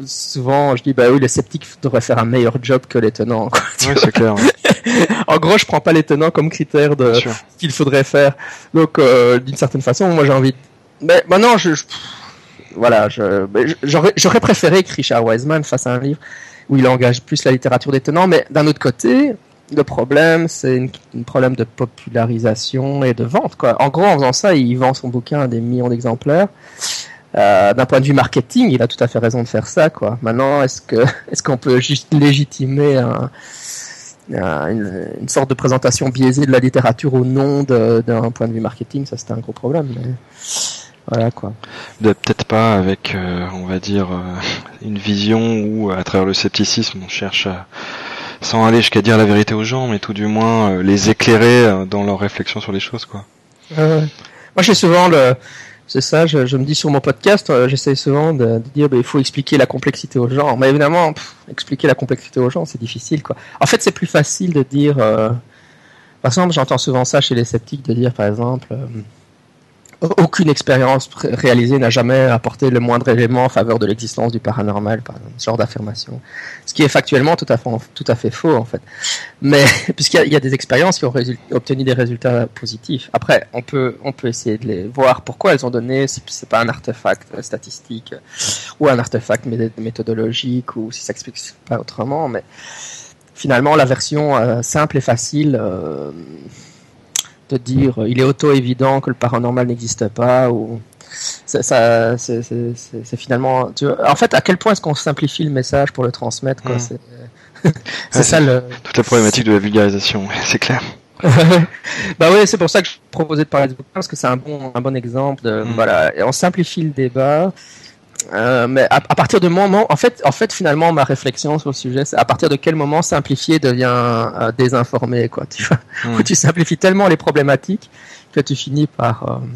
Speaker 2: souvent je dis bah oui, les sceptiques devraient faire un meilleur job que les tenants.
Speaker 1: Oui, c'est clair. [laughs]
Speaker 2: en gros, je prends pas les tenants comme critère de ce qu'il faudrait faire. Donc, euh, d'une certaine façon, moi j'ai envie. De... Mais maintenant, je, je voilà, j'aurais préféré que Richard Wiseman fasse un livre où il engage plus la littérature des tenants, mais d'un autre côté, le problème, c'est un problème de popularisation et de vente. Quoi. En gros, en faisant ça, il vend son bouquin à des millions d'exemplaires. Euh, d'un point de vue marketing, il a tout à fait raison de faire ça. Quoi. Maintenant, est-ce [laughs] est-ce qu'on peut juste légitimer un, une, sorte de présentation biaisée de la littérature au nom d'un point de vue marketing? Ça, c'est un gros problème. Voilà quoi.
Speaker 1: Peut-être pas avec, euh, on va dire, euh, une vision où, à travers le scepticisme, on cherche à, sans aller jusqu'à dire la vérité aux gens, mais tout du moins euh, les éclairer dans leur réflexion sur les choses, quoi.
Speaker 2: Moi, j'ai souvent le, c'est ça, je, me dis sur mon podcast, j'essaie souvent de, dire, bah, il faut expliquer la complexité aux gens. Mais évidemment, expliquer la complexité aux gens, c'est difficile, quoi. En fait, c'est plus facile de dire, par exemple, j'entends souvent ça chez les sceptiques, de dire, par exemple, aucune expérience réalisée n'a jamais apporté le moindre élément en faveur de l'existence du paranormal, par exemple, ce genre d'affirmation. Ce qui est factuellement tout à fait, tout à fait faux, en fait. Mais, [laughs] puisqu'il y, a des expériences qui ont obtenu des résultats positifs. Après, on peut, on peut essayer de les voir pourquoi elles ont donné, c'est pas un artefact statistique, ou un artefact méthodologique, ou si ça explique pas autrement, mais finalement, la version euh, simple et facile, euh, de dire euh, il est auto-évident que le paranormal n'existe pas ou ça, c'est finalement. Tu en fait, à quel point est-ce qu'on simplifie le message pour le transmettre quoi,
Speaker 1: Mm.
Speaker 2: C'est [laughs] ça le.
Speaker 1: Toute la problématique de la vulgarisation, c'est clair.
Speaker 2: bah oui, c'est pour ça que je proposais de parler de bouquin parce que c'est un bon, un bon exemple. De,
Speaker 1: Mm.
Speaker 2: Voilà, on simplifie le débat. Euh, mais à, à partir de moment, en fait, en fait, finalement, ma réflexion sur le sujet, c'est à partir de quel moment simplifier devient euh, désinformé, quoi. Tu vois,
Speaker 1: Mm.
Speaker 2: où [laughs] tu simplifies tellement les problématiques que tu finis par euh,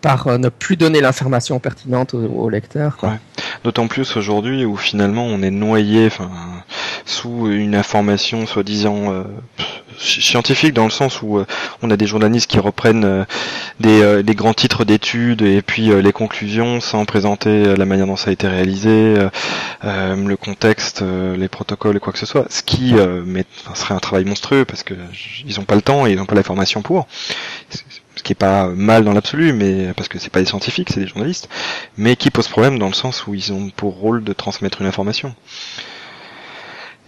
Speaker 2: par euh, ne plus donner l'information pertinente au, au lecteur. Quoi.
Speaker 1: Ouais. D'autant plus aujourd'hui où finalement on est noyé, sous une information soi-disant euh, sci- scientifique dans le sens où euh, on a des journalistes qui reprennent euh, des, grands titres d'études et puis les conclusions sans présenter la manière dont ça a été réalisé, le contexte, les protocoles et quoi que ce soit, ce qui serait un travail monstrueux parce que ils n'ont pas le temps et ils n'ont pas la formation pour. Ce qui est pas mal dans l'absolu, mais parce que c'est pas des scientifiques, c'est des journalistes mais qui pose problème dans le sens où ils ont pour rôle de transmettre une information.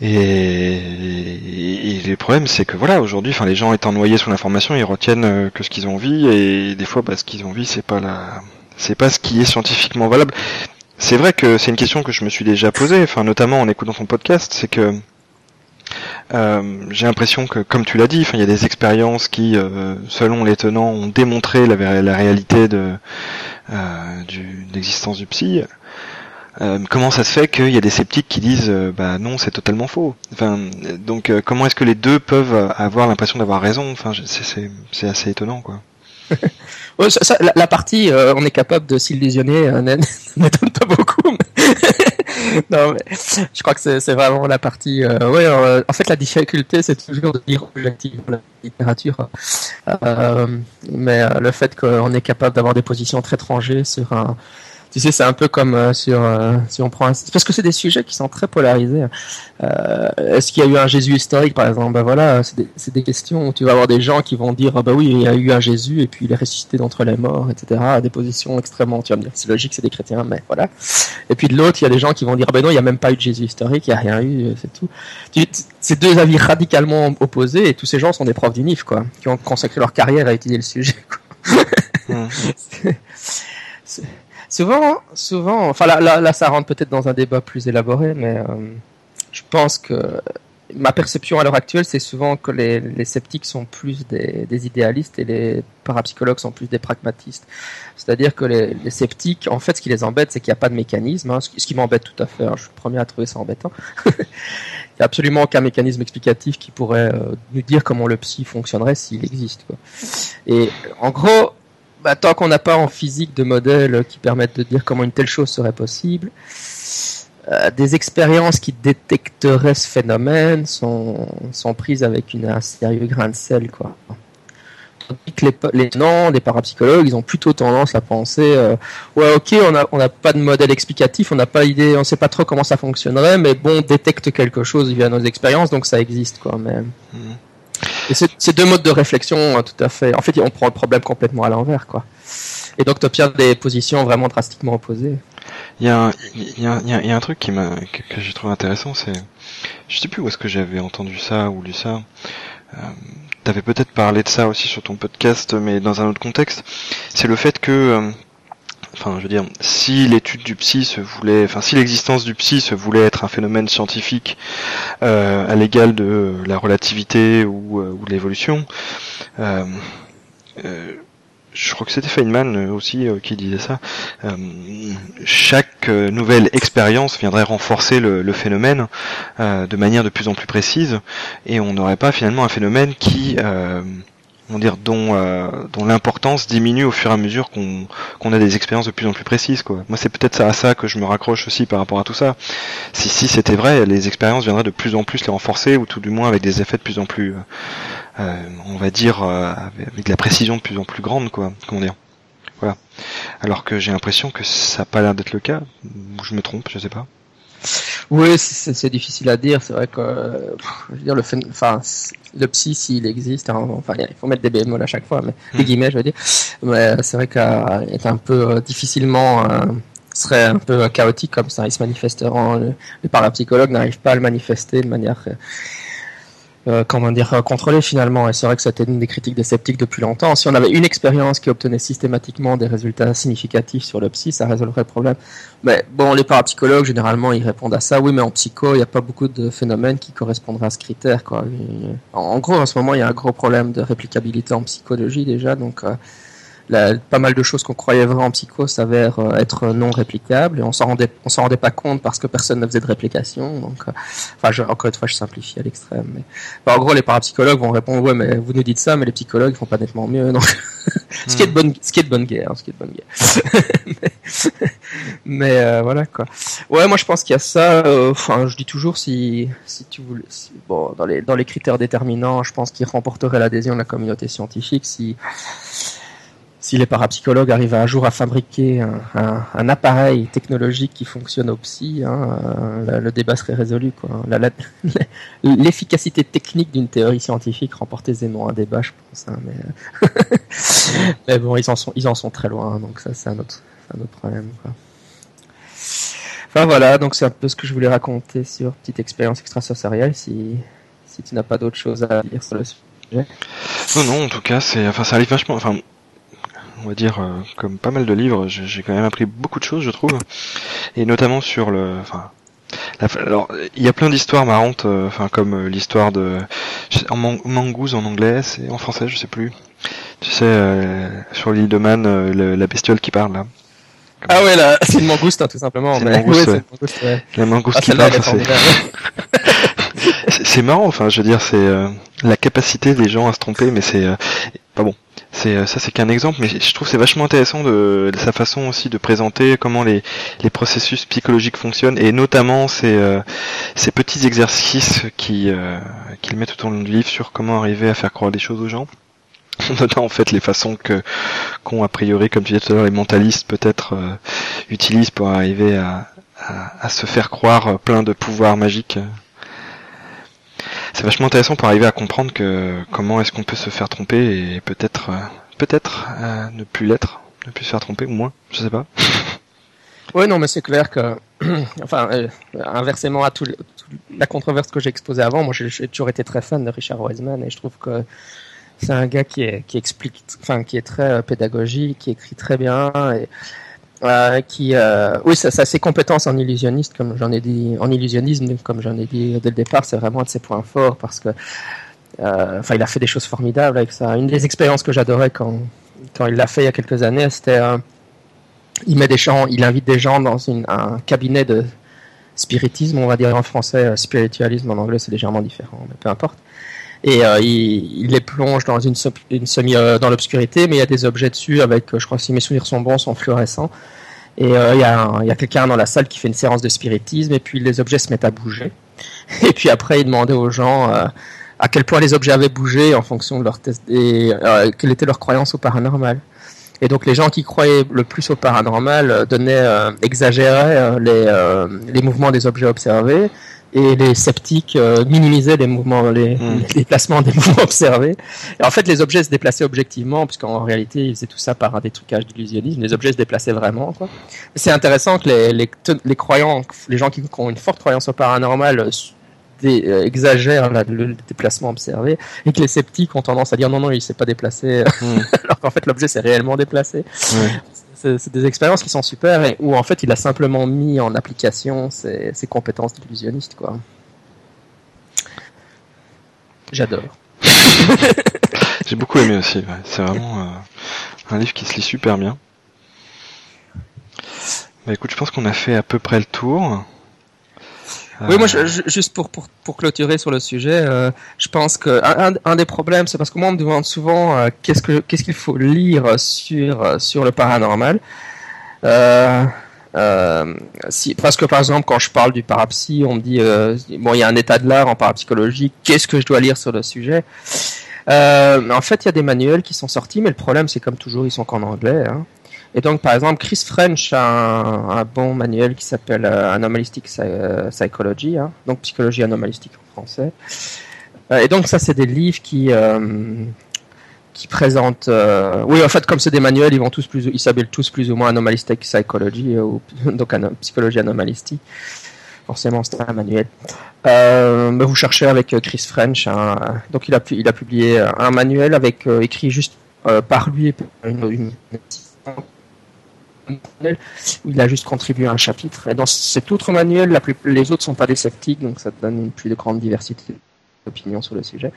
Speaker 1: Et, et le problème, c'est que voilà, aujourd'hui, enfin, les gens étant noyés sous l'information, ils retiennent euh, que ce qu'ils ont envie, et des fois, bah, ce qu'ils ont envie, c'est pas la, c'est pas ce qui est scientifiquement valable. C'est vrai que c'est une question que je me suis déjà posée, enfin, notamment en écoutant ton podcast, c'est que euh, j'ai l'impression que, comme tu l'as dit, il y a des expériences qui, euh, selon les tenants, ont démontré la, réalité de, euh, de l'existence du psy. Comment ça se fait qu'il y a des sceptiques qui disent bah non c'est totalement faux? Enfin donc comment est-ce que les deux peuvent avoir l'impression d'avoir raison? Enfin c'est assez étonnant quoi. [laughs]
Speaker 2: La, partie, on est capable de s'illusionner, [laughs] ne- n'étonne pas non, mais je crois que c'est vraiment la partie. euh, ouais, euh, en fait, la difficulté, c'est toujours de dire objectivement la littérature. Euh, mais euh, le fait qu'on est capable d'avoir des positions très tranchées sur un. Tu sais, c'est un peu comme euh, sur euh, si on prend un... parce que c'est des sujets qui sont très polarisés. Euh, Est-ce qu'il y a eu un Jésus historique, par exemple? Ben voilà, c'est des, des questions où tu vas avoir des gens qui vont dire ah bah oui, il y a eu un Jésus et puis il est ressuscité d'entre les morts, etc. À des positions extrêmement, tu vas me dire, c'est logique, c'est des chrétiens, mais voilà. Et puis de l'autre, il y a des gens qui vont dire ah ben non, il n'y a même pas eu de Jésus historique, il n'y a rien eu, c'est tout. C'est deux avis radicalement opposés et tous ces gens sont des profs d'UNIF, quoi, qui ont consacré leur carrière à étudier le sujet. quoi.
Speaker 1: Mmh. [laughs]
Speaker 2: souvent, souvent, enfin là, là, ça rentre peut-être dans un débat plus élaboré, mais euh, je pense que ma perception à l'heure actuelle, c'est souvent que les, les sceptiques sont plus des, des idéalistes et les parapsychologues sont plus des pragmatistes. C'est-à-dire que les, les sceptiques, en fait, ce qui les embête, c'est qu'il n'y a pas de mécanisme, hein, ce qui, m'embête tout à fait. hein, je suis le premier à trouver ça embêtant. [laughs] Il n'y a absolument aucun mécanisme explicatif qui pourrait euh, nous dire comment le psy fonctionnerait s'il existe. Et en gros, bah, tant qu'on n'a pas en physique de modèles qui permettent de dire comment une telle chose serait possible, euh, des expériences qui détecteraient ce phénomène sont, sont prises avec une, un sérieux grain de sel. Quoi. Tandis que les, les non, des parapsychologues, ils ont plutôt tendance à penser euh, ouais ok on n'a pas de modèle explicatif, on n'a pas idée, on sait pas trop comment ça fonctionnerait, mais bon on détecte quelque chose via nos expériences, donc ça existe quoi. Mais
Speaker 1: Mhm.
Speaker 2: C'est deux modes de réflexion euh, tout à fait. En fait, on prend le problème complètement à l'envers, quoi. Et donc, tu obtiens des positions vraiment drastiquement opposées.
Speaker 1: Il y, a un, truc que, que j'ai trouvé intéressant, c'est je sais plus où est-ce que j'avais entendu ça ou lu ça. Euh, T'avais peut-être parlé de ça aussi sur ton podcast, mais dans un autre contexte. C'est le fait que, euh, enfin, je veux dire, si l'étude du psy se voulait, enfin, si l'existence du psy se voulait être un phénomène scientifique euh, à l'égal de la relativité ou, euh, de l'évolution. Euh, euh, je crois que c'était Feynman aussi qui disait ça. Chaque nouvelle expérience viendrait renforcer le, phénomène de manière de plus en plus précise, et on n'aurait pas finalement un phénomène qui, on va dire, dont, euh, dont l'importance diminue au fur et à mesure qu'on qu'on a des expériences de plus en plus précises. Quoi. Moi, c'est peut-être à ça que je me raccroche aussi par rapport à tout ça. Si, si c'était vrai, les expériences viendraient de plus en plus les renforcer, ou tout du moins avec des effets de plus en plus, euh, euh, on va dire, euh, avec de la précision de plus en plus grande, quoi. Comment dire Voilà. Alors que j'ai l'impression que ça n'a pas l'air d'être le cas. Je me trompe, je sais pas.
Speaker 2: Oui, c'est difficile à dire. C'est vrai que, euh, pff, je veux dire, le, enfin, le psy, s'il existe, hein, enfin, il faut mettre des bémols à chaque fois, mais des
Speaker 1: Hmm.
Speaker 2: guillemets, je veux dire. Mais c'est vrai qu'il est un peu euh, difficilement, euh, serait un peu chaotique comme ça. Ils se manifesteront. Le- Les parapsychologues n'arrivent pas à le manifester de manière euh, comment dire, euh, contrôlé finalement. Et c'est vrai que c'était une des critiques des sceptiques depuis longtemps. Si on avait une expérience qui obtenait systématiquement des résultats significatifs sur le psy, ça résolverait le problème. Mais bon, les parapsychologues, généralement, ils répondent à ça. Oui, mais en psycho, il n'y a pas beaucoup de phénomènes qui correspondraient à ce critère. Quoi. En, gros, en ce moment, il y a un gros problème de réplicabilité en psychologie déjà. Donc, euh, pas mal de choses qu'on croyait vraies en psycho s'avèrent euh, être non réplicables et on s'en rendait on s'en rendait pas compte parce que personne ne faisait de réplication. Donc euh, enfin je, encore une fois je simplifie à l'extrême mais en gros les parapsychologues vont répondre ouais mais vous nous dites ça mais les psychologues font pas nettement mieux donc [laughs] ce qui est de bonne ce qui est de bonne guerre ce qui est de bonne guerre. [laughs] Mais, euh, voilà quoi. Ouais moi je pense qu'il y a ça enfin je dis toujours si si tu voulais bon dans les dans les critères déterminants je pense qu'il remporterait l'adhésion de la communauté scientifique si si les parapsychologues arrivent un jour à fabriquer un, appareil technologique qui fonctionne au psy, hein, euh, le, débat serait résolu. [laughs] L'efficacité technique d'une théorie scientifique remporte aisément un débat, je pense. Hein, mais, [laughs] bon, ils en, sont, très loin, donc ça c'est un autre problème. Enfin voilà, donc c'est un peu ce que je voulais raconter sur petite expérience extrasensorielle. Si, si tu n'as pas d'autre chose à dire sur le sujet.
Speaker 1: Non, non, en tout cas, c'est, enfin, ça arrive vachement. Enfin, on va dire, euh, comme pas mal de livres, j'ai quand même appris beaucoup de choses, je trouve, et notamment sur le, enfin, alors il y a plein d'histoires marrantes, euh, enfin comme euh, l'histoire de en mangouze en anglais, c'est en français, je sais plus. Tu sais, sur l'île de Man, la bestiole qui parle là.
Speaker 2: Ah ouais, là, c'est une mangouste, hein, tout simplement.
Speaker 1: C'est ouais, La mangouste ah, qui parle, [laughs] c'est marrant. Enfin, je veux dire, c'est la capacité des gens à se tromper, mais c'est pas bon. C'est euh, ça, c'est qu'un exemple, mais je trouve c'est vachement intéressant de, sa façon aussi de présenter comment les, les processus psychologiques fonctionnent et notamment ces, euh, ces petits exercices qui euh, qu'il met tout au long du livre sur comment arriver à faire croire des choses aux gens. [laughs] Notamment en fait les façons que qu'ont a priori, comme tu disais tout à l'heure, les mentalistes peut-être euh, utilisent pour arriver à, à, à, se faire croire plein de pouvoirs magiques c'est vachement intéressant pour arriver à comprendre que comment est-ce qu'on peut se faire tromper et peut-être euh, peut-être euh, ne plus l'être, ne plus se faire tromper ou moins, je sais pas. [laughs]
Speaker 2: Oui, non, mais c'est clair que, [clears throat] enfin, euh, inversement à tout, la controverse que j'ai exposée avant, moi j'ai toujours été très fan de Richard Wiseman et je trouve que c'est un gars qui, qui explique, enfin, qui est très pédagogique, qui écrit très bien et euh, qui, euh, oui, ça, ça, ses compétences en illusionniste, comme j'en ai dit, en illusionnisme, comme j'en ai dit dès le départ, c'est vraiment un de ses points forts parce que, euh, enfin, il a fait des choses formidables avec ça. Une des expériences que j'adorais quand, quand il l'a fait il y a quelques années, c'était, il met des gens, il invite des gens dans une, un cabinet de spiritisme, on va dire en français, spiritualisme en anglais, c'est légèrement différent, mais peu importe et euh, il, il, les plonge dans une, une semi euh, dans l'obscurité, mais il y a des objets dessus avec, euh, je crois si mes souvenirs sont bons, sont fluorescents. Et il y a, y a quelqu'un dans la salle qui fait une séance de spiritisme, et puis les objets se mettent à bouger. [laughs] Et puis après, il demandait aux gens à quel point les objets avaient bougé en fonction de leur test et quelle était leur croyance au paranormal. Et donc les gens qui croyaient le plus au paranormal donnaient, exagéraient les, les mouvements des objets observés et les sceptiques euh, minimisaient les mouvements, les, [laughs] les, déplacements des mouvements observés. Et en fait, les objets se déplaçaient objectivement, puisqu'en réalité, ils faisaient tout ça par un détrucage d'illusionnisme. Les objets se déplaçaient vraiment. C'est intéressant que les, les, les, croyants, les gens qui ont une forte croyance au paranormal, euh, euh, exagèrent le déplacement observé et que les sceptiques ont tendance à dire non non il s'est pas déplacé hmm. [laughs] alors qu'en fait l'objet s'est réellement déplacé c'est des expériences qui sont super et où en fait il a simplement mis en application ses, compétences d'illusionniste quoi. J'adore. [laughs]
Speaker 1: J'ai beaucoup aimé aussi. C'est vraiment euh, un livre qui se lit super bien. Bah écoute, je pense qu'on a fait à peu près le tour.
Speaker 2: Oui, moi, juste pour, pour, pour, clôturer sur le sujet, euh, je pense que un, un des problèmes, c'est parce que moi, on me demande souvent euh, qu'est-ce que qu'est-ce qu'il faut lire sur euh, sur le paranormal. Euh, euh, si, parce que par exemple, quand je parle du parapsy, on me dit bon, il y a un état de l'art en parapsychologie. Qu'est-ce que je dois lire sur le sujet? En fait, il y a des manuels qui sont sortis, mais le problème, c'est comme toujours, ils sont qu'en anglais. Hein. Et donc, par exemple, Chris French a un, bon manuel qui s'appelle euh, Anomalistic euh, Psychology, hein, donc psychologie anomalistique en français. Euh, et donc, ça, c'est des livres qui présentent. oui, en fait, comme c'est des manuels, ils vont tous plus, ils s'appellent tous plus ou moins Anomalistic Psychology ou [laughs] donc psychologie anomalistique. forcément c'est un manuel. Euh, vous cherchez avec Chris French, hein, donc il a, publié un manuel avec écrit juste par lui où il a juste contribué un chapitre. Et dans cet autre manuel, les autres sont pas des sceptiques, donc ça donne une plus de grande diversité d'opinions sur le sujet.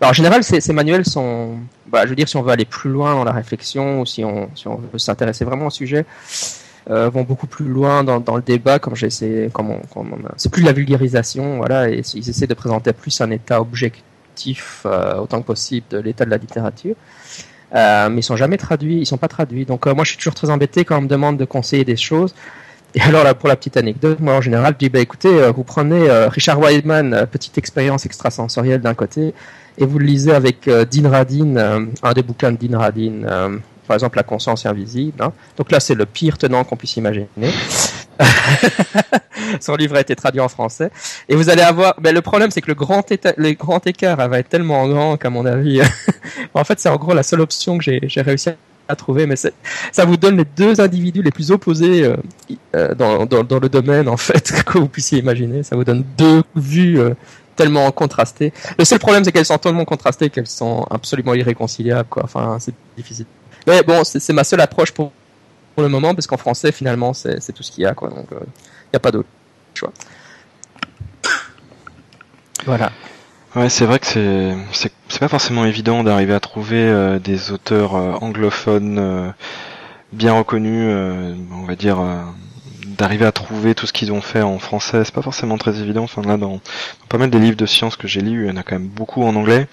Speaker 2: Alors, en général, ces, manuels sont, bah, je veux dire, si on veut aller plus loin dans la réflexion ou si on, veut s'intéresser vraiment au sujet, euh, vont beaucoup plus loin dans, le débat, comme j'essaie, comme c'est plus la vulgarisation, voilà, et ils essaient de présenter plus un état objectif euh, autant que possible de l'état de la littérature. Euh, mais ils sont jamais traduits, ils sont pas traduits. Donc euh, moi, je suis toujours très embêté quand on me demande de conseiller des choses. [laughs] Et alors là, pour la petite anecdote, moi en général, je dis bah écoutez, euh, vous prenez Richard Wiseman, petite expérience extrasensorielle d'un côté, et vous le lisez avec Dean Radin, un des bouquins de Dean Radin, par exemple La conscience invisible. Hein. Donc là, c'est le pire tenant qu'on puisse imaginer. [laughs] Son livre a été traduit en français. Et vous allez avoir, mais le problème c'est que le grand, le grand écart va être tellement grand qu'à mon avis, [laughs] en fait c'est en gros la seule option que j'ai réussi à trouver, mais ça vous donne les deux individus les plus opposés euh, euh, dans, dans, dans, le domaine en fait [laughs] que vous puissiez imaginer. Ça vous donne deux vues euh, tellement contrastées. Le seul problème c'est qu'elles sont tellement contrastées qu'elles sont absolument irréconciliables. Quoi. Enfin, c'est difficile. Mais bon, c'est ma seule approche pour pour le moment, parce qu'en français, finalement, c'est tout ce qu'il y a, quoi. Donc, il euh, n'y a pas d'autre choix. Voilà.
Speaker 1: Ouais, c'est vrai que c'est c'est pas forcément évident d'arriver à trouver euh, des auteurs euh, anglophones bien reconnus, on va dire d'arriver à trouver tout ce qu'ils ont fait en français, c'est pas forcément très évident. Enfin là, dans, pas mal des livres de sciences que j'ai lus, il y en a quand même beaucoup en anglais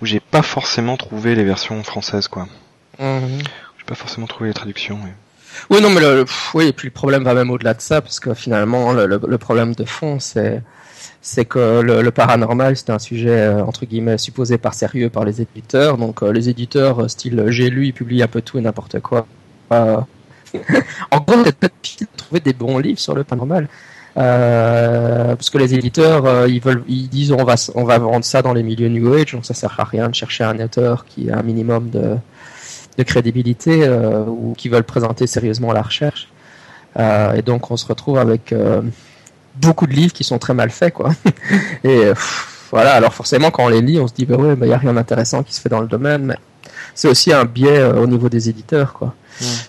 Speaker 1: où j'ai pas forcément trouvé les versions françaises, quoi. Mmh. J'ai pas forcément trouvé les traductions.
Speaker 2: Oui, non, mais le, oui, et puis le problème va même au-delà de ça, parce que finalement, le, le, problème de fond, c'est c'est que le, le paranormal, c'est un sujet euh, entre guillemets supposé par sérieux par les éditeurs. Donc euh, les éditeurs, euh, style j'ai lu, ils publient un peu tout et n'importe quoi. [laughs] en gros, c'est peut-être difficile de trouver des bons livres sur le paranormal. Euh, parce que les éditeurs, ils veulent, ils disent on va, on va vendre ça dans les milieux New Age, donc ça sert à rien de chercher un auteur qui a un minimum de, de crédibilité euh, ou qui veulent présenter sérieusement la recherche. Euh, et donc on se retrouve avec euh, beaucoup de livres qui sont très mal faits, quoi. [laughs] et voilà, alors forcément quand on les lit, on se dit bah ouais, bah, il y a rien d'intéressant qui se fait dans le domaine, mais c'est aussi un biais au niveau des éditeurs, quoi.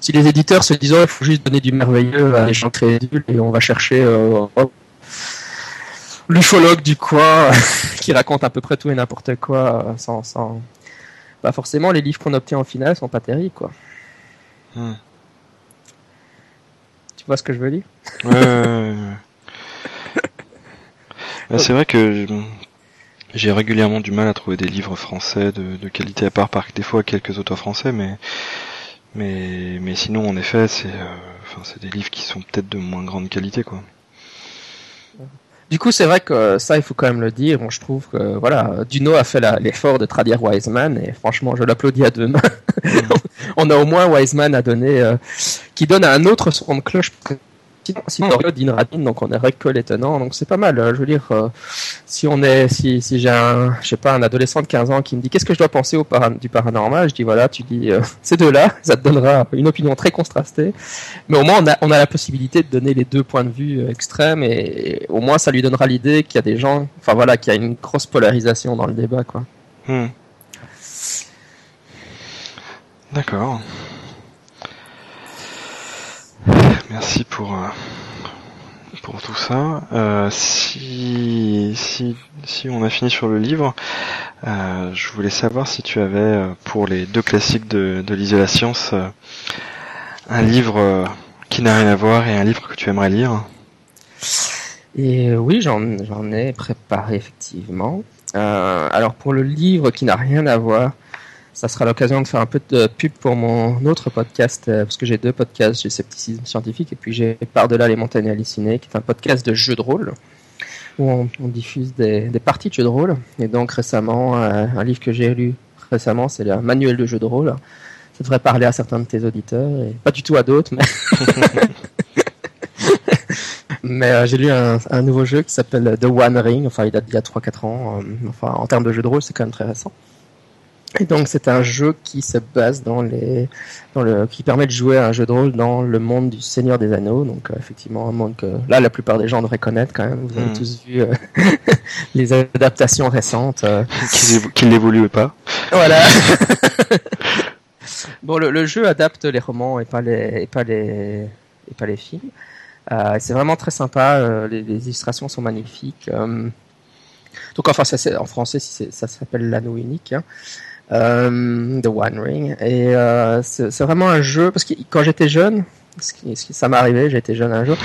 Speaker 2: Si les éditeurs se disent oh, il faut juste donner du merveilleux à des gens crédules et on va chercher l'ufologue du coin [laughs] qui raconte à peu près tout et n'importe quoi sans, sans, bah forcément les livres qu'on obtient en finale sont pas terribles quoi. Hmm. Tu vois ce que je veux dire?
Speaker 1: Ouais, [laughs] C'est vrai que j'ai régulièrement du mal à trouver des livres français de, qualité à part par des fois quelques auteurs français, mais mais mais sinon en effet c'est euh, enfin c'est des livres qui sont peut-être de moins grande qualité quoi.
Speaker 2: Du coup, c'est vrai que ça, il faut quand même le dire. Bon, je trouve que voilà, Duno a fait l'effort de traduire Wiseman et franchement, je l'applaudis à deux mains. [laughs] On a au moins Wiseman à donner, euh, qui donne un autre son de cloche sinon Dean Radin, donc on est récolte étonnant, donc c'est pas mal. Euh, je veux dire, euh, si on est, si, si j'ai un, je sais pas, un adolescent de 15 ans qui me dit qu'est-ce que je dois penser au du paranormal, je dis voilà, tu dis euh, [laughs] ces deux-là, ça te donnera une opinion très contrastée, mais au moins on a, on a la possibilité de donner les deux points de vue extrêmes et, au moins ça lui donnera l'idée qu'il y a des gens, enfin voilà, qu'il y a une grosse polarisation dans le débat, quoi. Hmm.
Speaker 1: D'accord. Merci pour euh, pour tout ça. Euh, si, si si on a fini sur le livre, euh, je voulais savoir si tu avais pour les deux classiques de de la science un livre qui n'a rien à voir et un livre que tu aimerais lire.
Speaker 2: Et oui, j'en j'en ai préparé effectivement. alors pour le livre qui n'a rien à voir, ça sera l'occasion de faire un peu de pub pour mon autre podcast, euh, parce que j'ai deux podcasts, j'ai Scepticisme Scientifique et puis j'ai Par-delà les montagnes hallucinées, qui est un podcast de jeux de rôle, où on, diffuse des, parties de jeux de rôle. Et donc récemment, euh, un livre que j'ai lu récemment, c'est le manuel de jeux de rôle. Ça devrait parler à certains de tes auditeurs, et pas du tout à d'autres, mais... [laughs] mais euh, j'ai lu un, nouveau jeu qui s'appelle The One Ring, enfin il date d'il y a 3-4 ans, enfin en termes de jeu de rôle c'est quand même très récent. Et donc c'est un jeu qui se base dans les, dans le, qui permet de jouer à un jeu de rôle dans le monde du Seigneur des Anneaux. Donc euh, effectivement un monde que là la plupart des gens devraient connaître quand même. Vous avez
Speaker 1: Mm.
Speaker 2: tous vu euh, [laughs] les adaptations récentes. euh.
Speaker 1: Qu'il évo- qu'il n'évolue pas.
Speaker 2: Voilà. [laughs] bon, le, le jeu adapte les romans et pas les, et pas les, et pas les films. Euh, c'est vraiment très sympa. euh, les, les illustrations sont magnifiques. euh. donc, enfin, ça, c'est- en français, ça s'appelle l'anneau unique. Hein. Euh, The One Ring. Et euh, c'est vraiment un jeu parce que quand j'étais jeune, ce qui, ça m'est arrivé, été jeune un jour.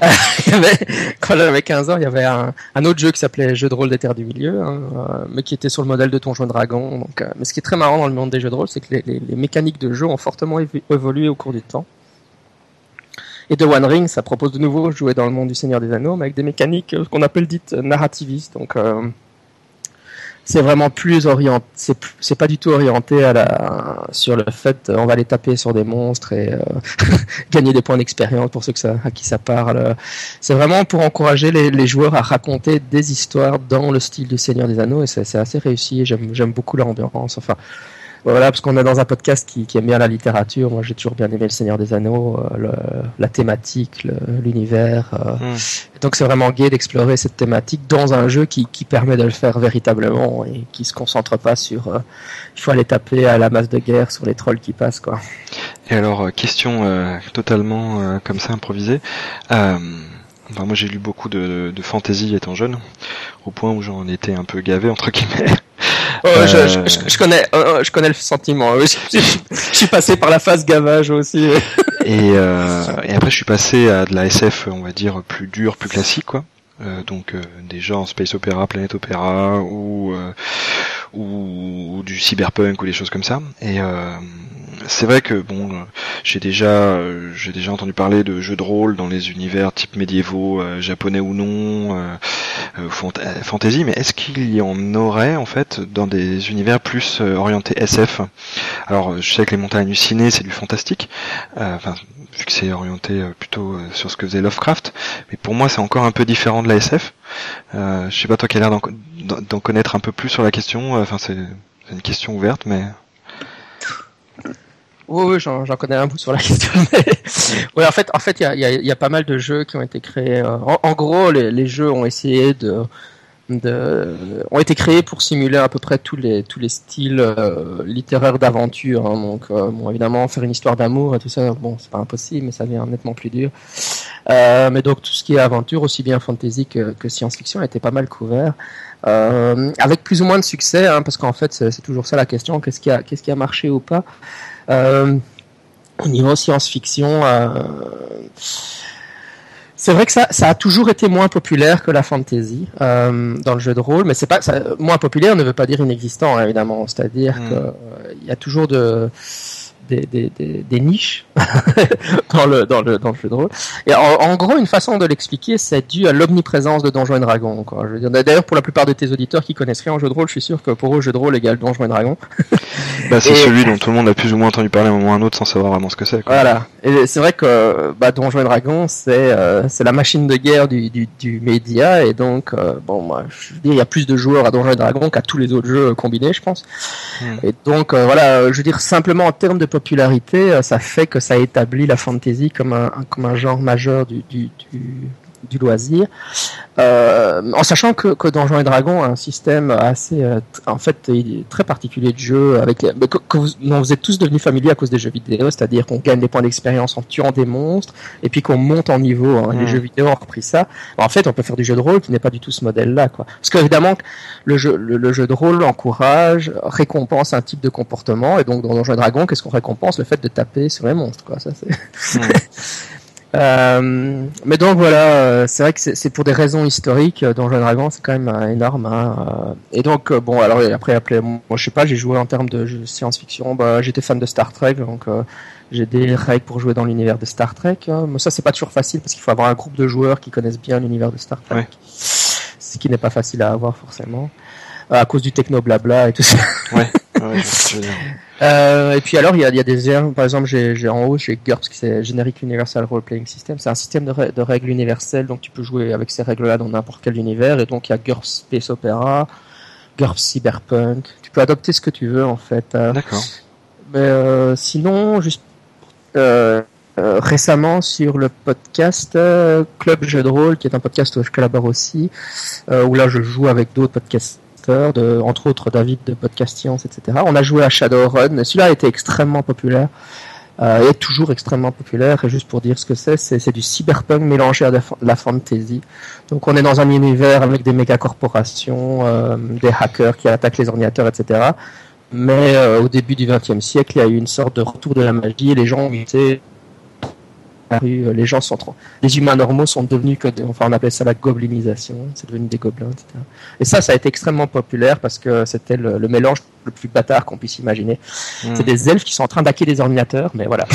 Speaker 2: [laughs] quand j'avais 15 ans, il y avait un, autre jeu qui s'appelait Jeu de rôle des terres du milieu, hein, euh, mais qui était sur le modèle de Donjons et Dragons. Donc, mais ce qui est très marrant dans le monde des jeux de rôle, c'est que les, les- mécaniques de jeu ont fortement évo- évolué au cours du temps. Et The One Ring, ça propose de nouveau jouer dans le monde du Seigneur des Anneaux, mais avec des mécaniques qu'on appelle dites narrativistes. Donc, c'est vraiment plus orienté, c'est pas du tout orienté à la sur le fait euh, on va les taper sur des monstres et euh, [laughs] gagner des points d'expérience pour ceux à qui ça parle. C'est vraiment pour encourager les, les joueurs à raconter des histoires dans le style du Seigneur des Anneaux et c'est assez réussi. J'aime beaucoup l'ambiance. Enfin voilà parce qu'on est dans un podcast qui, qui aime bien la littérature. Moi j'ai toujours bien aimé le Seigneur des Anneaux, euh, le- la thématique, l'univers. euh,
Speaker 1: Hmm.
Speaker 2: donc c'est vraiment gai d'explorer cette thématique dans un jeu qui, qui permet de le faire véritablement et qui se concentre pas sur euh, il faut aller taper à la masse de guerre sur les trolls qui passent quoi.
Speaker 1: Et alors, euh, question euh, totalement euh, comme ça improvisée. Euh, enfin, moi, j'ai lu beaucoup de, de fantasy étant jeune, au point où j'en étais un peu gavé entre guillemets.
Speaker 2: Oh, je,
Speaker 1: Euh,
Speaker 2: je, je- je connais euh, je connais le sentiment. Je, suis passé par la phase gavage aussi.
Speaker 1: Et, euh, et après, je suis passé à de la SF, on va dire plus dure, plus classique, quoi. Euh, donc euh, des genres space opéra, planète opéra ou, euh, ou ou du cyberpunk ou des choses comme ça. Et euh, c'est vrai que bon, euh, j'ai déjà euh, j'ai déjà entendu parler de jeux de rôle dans les univers type médiévaux, euh, japonais ou non, fant- fantasy. Mais est-ce qu'il y en aurait en fait dans des univers plus orientés SF Alors je sais que les montagnes hallucinées c'est du fantastique. Enfin vu que c'est orienté plutôt sur ce que faisait Lovecraft. Mais pour moi, c'est encore un peu différent de la SF. Euh, je sais pas toi qui as l'air d'en co- d'en d'en connaître un peu plus sur la question. euh, Enfin, c'est une question ouverte, mais
Speaker 2: Oui, oui, j'en connais un bout sur la [laughs] question. Mais... ouais, en fait, en fait, il y a, il y a- il y a pas mal de jeux qui ont été créés. euh, En, en gros, les, les jeux ont essayé de, ont été créés pour simuler à peu près tous les tous les styles euh, littéraires d'aventure. hein. Donc, euh, bon, évidemment, faire une histoire d'amour et tout ça, bon, c'est pas impossible, mais ça devient nettement plus dur. Euh, mais donc, tout ce qui est aventure, aussi bien fantasy que, science-fiction, a été pas mal couvert. Avec plus ou moins de succès, hein, parce qu'en fait, c'est toujours ça la question qu'est-ce qui a, qu'est-ce qui a marché ou pas au niveau science-fiction, c'est vrai que ça, ça a toujours été moins populaire que la fantasy euh, dans le jeu de rôle, mais c'est pas ça, moins populaire ne veut pas dire inexistant hein, évidemment. C'est-à-dire
Speaker 1: Mm.
Speaker 2: que euh, il y a toujours de des, des, des, des niches [laughs] dans le dans le dans le jeu de rôle. Et en, en gros, une façon de l'expliquer, c'est dû à l'omniprésence de Donjons et Dragons. Quoi. Je veux dire, d'ailleurs, pour la plupart de tes auditeurs qui connaissent rien en jeu de rôle, je suis sûr que pour eux, jeu de rôle égale Donjons et Dragons. [laughs]
Speaker 1: bah, c'est
Speaker 2: Et-
Speaker 1: celui dont tout le monde a plus ou moins entendu parler à un moment ou à un autre sans savoir vraiment ce que c'est. quoi.
Speaker 2: Voilà. Et c'est vrai que bah, Donjons et Dragons, c'est euh, c'est la machine de guerre du, du, du média. Et donc, euh, bon, moi, je veux dire, il y a plus de joueurs à Donjons et Dragons qu'à tous les autres jeux combinés, je pense.
Speaker 1: Hmm.
Speaker 2: Et donc, euh, voilà, je veux dire, simplement en termes de popularité, euh, ça fait que ça établit la fantasy comme un, genre majeur du, du, du loisir. Euh, en sachant que, que Donjons et Dragons a un système assez, euh, en fait, très particulier de jeu, avec que, que vous, dont vous êtes tous devenus familiers à cause des jeux vidéo, c'est-à-dire qu'on gagne des points d'expérience en tuant des monstres, et puis qu'on monte en niveau. hein. Les
Speaker 1: Mm.
Speaker 2: jeux vidéo ont repris ça. En fait, on peut faire du jeu de rôle qui n'est pas du tout ce modèle-là, quoi. Parce qu'évidemment, le jeu, le, le jeu de rôle encourage, récompense un type de comportement, et donc dans Donjons et Dragons, qu'est-ce qu'on récompense? Le fait de taper sur les monstres, quoi. Ça, c'est...
Speaker 1: Hmm. [laughs]
Speaker 2: Euh, mais donc voilà, euh, c'est vrai que c'est pour des raisons historiques. euh, Donjons et Dragons, c'est quand même euh, énorme. hein, euh, et donc bon, alors après, après, moi je sais pas, j'ai joué en termes de science-fiction. Bah, j'étais fan de Star Trek, donc euh, j'ai des règles pour jouer dans l'univers de Star Trek. hein. Mais ça, c'est pas toujours facile parce qu'il faut avoir un groupe de joueurs qui connaissent bien l'univers de Star Trek,
Speaker 1: Ouais.
Speaker 2: ce qui n'est pas facile à avoir forcément euh, à cause du techno blabla et tout ça.
Speaker 1: Ouais, [laughs]
Speaker 2: Euh, et puis alors, il y a, il y a des airs, par exemple, j'ai en haut, j'ai GURPS, qui c'est Generic Universal Role Playing System. C'est un système de, rè- de règles universelles, donc tu peux jouer avec ces règles-là dans n'importe quel univers. Et donc, il y a GURPS Space Opera, GURPS Cyberpunk. Tu peux adopter ce que tu veux en fait.
Speaker 1: D'accord.
Speaker 2: Mais sinon, juste récemment sur le podcast Club Jeux de rôle, qui est un podcast où je collabore aussi, où là je joue avec d'autres podcasteurs, entre autres David de Podcast Science, etc. On a joué à Shadowrun. Celui-là a été extrêmement populaire euh, est toujours extrêmement populaire. Et juste pour dire ce que c'est, c'est du cyberpunk mélangé à de la fantasy. Donc on est dans un univers avec des méga corporations, euh, des hackers qui attaquent les ordinateurs, etc. Mais euh, au début du XXe siècle, il y a eu une sorte de retour de la magie et les gens ont été euh, les gens sont trop, les humains normaux sont devenus que, enfin, on appelle ça la goblinisation, c'est devenu des gobelins, etc. Et ça, ça a été extrêmement populaire parce que c'était le, mélange le plus bâtard qu'on puisse imaginer. Hmm. C'est des elfes qui sont en train d'hacker des ordinateurs, mais voilà.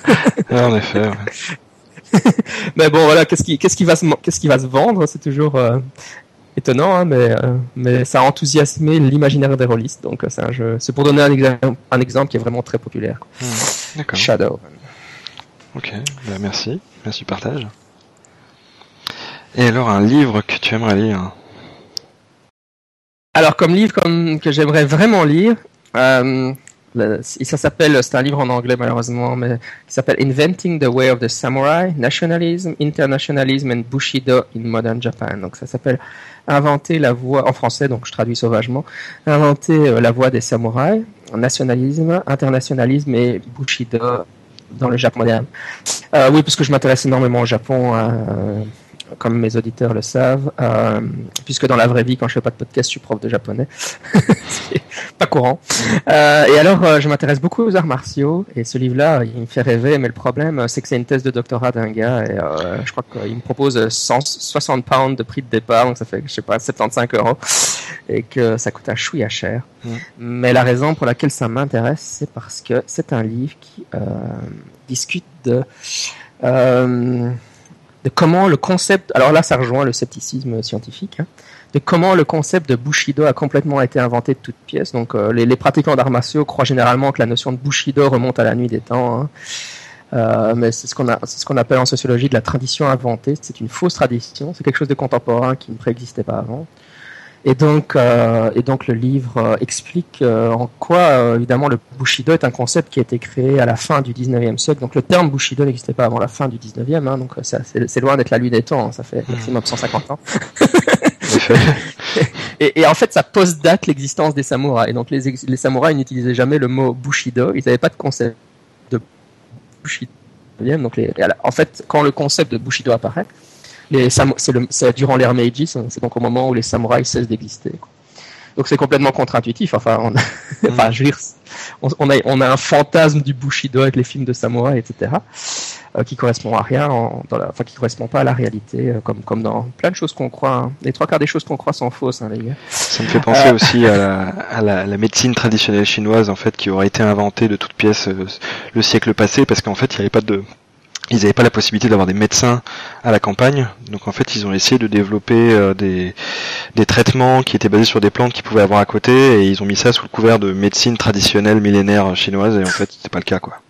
Speaker 2: [laughs]
Speaker 1: en effet. [laughs]
Speaker 2: mais bon, voilà, qu'est-ce qui, qu'est-ce qui va se, qu'est-ce qui va se vendre, c'est toujours euh, étonnant, hein, mais, euh, mais ça a enthousiasmé l'imaginaire des rôlistes. Donc, c'est un jeu, c'est pour donner un exemple, un exemple qui est vraiment très populaire.
Speaker 1: Hmm.
Speaker 2: Shadow.
Speaker 1: Ok, bah, merci, merci partage. Et alors un livre que tu aimerais lire
Speaker 2: Alors comme livre comme, que j'aimerais vraiment lire, euh, ça s'appelle, c'est un livre en anglais malheureusement, mais qui s'appelle Inventing the Way of the Samurai, Nationalism, Internationalism and Bushido in Modern Japan. Donc ça s'appelle Inventer la voie, en français, donc je traduis sauvagement, Inventer euh, la voie des samouraïs, nationalisme, internationalisme et Bushido dans le Japon moderne. Euh, oui, parce que je m'intéresse énormément au Japon, euh, comme mes auditeurs le savent, euh, puisque dans la vraie vie, quand je fais pas de podcast, je suis prof de japonais. [laughs] C'est [laughs] pas courant. Euh, et alors, euh, je m'intéresse beaucoup aux arts martiaux, et ce livre-là, il me fait rêver, mais le problème, c'est que c'est une thèse de doctorat d'un gars, et euh, je crois qu'il me propose 160 pounds de prix de départ, donc ça fait, je sais pas, 75 euros, et que ça coûte un chouïa cher. Mmh. Mais la raison pour laquelle ça m'intéresse, c'est parce que c'est un livre qui discute de de comment le concept, alors là ça rejoint le scepticisme scientifique, hein, de comment le concept de Bushido a complètement été inventé de toutes pièces. Donc euh, les, pratiquants d'arts martiaux croient généralement que la notion de Bushido remonte à la nuit des temps. Hein. Euh, mais c'est ce qu'on appelle en sociologie de la tradition inventée. C'est une fausse tradition. C'est quelque chose de contemporain qui ne préexistait pas avant. Et donc, euh, le livre explique en quoi, évidemment, le Bushido est un concept qui a été créé à la fin du 19e siècle. Donc le terme Bushido n'existait pas avant la fin du 19e, hein, donc c'est loin d'être la nuit des temps, hein, ça fait maximum 150 ans. [laughs] [laughs] et, et, en fait, ça post-date l'existence des samouraïs. Donc les, samouraïs n'utilisaient jamais le mot Bushido, ils n'avaient pas de concept de Bushido. Donc en fait, quand le concept de Bushido apparaît, c'est durant l'ère Meiji, c'est donc au moment où les samouraïs cessent d'exister. Donc c'est complètement contre-intuitif. Enfin, on, [laughs] enfin, je veux a, on a un fantasme du Bushido avec les films de samouraïs, etc., euh, qui correspond à rien, en, dans la, enfin qui correspond pas à la réalité, euh, comme comme dans plein de choses qu'on croit. Hein. Les trois quarts des choses qu'on croit sont fausses, hein, les gars.
Speaker 1: Ça me fait penser euh, aussi à, la, à la, la, médecine traditionnelle chinoise, en fait, qui aurait été inventée de toutes pièces le siècle passé, parce qu'en fait, il n'y avait pas de ils n'avaient pas la possibilité d'avoir des médecins à la campagne, donc en fait ils ont essayé de développer euh, des, des traitements qui étaient basés sur des plantes qu'ils pouvaient avoir à côté, et ils ont mis ça sous le couvert de médecine traditionnelle millénaire chinoise, et en fait c'était pas le cas quoi.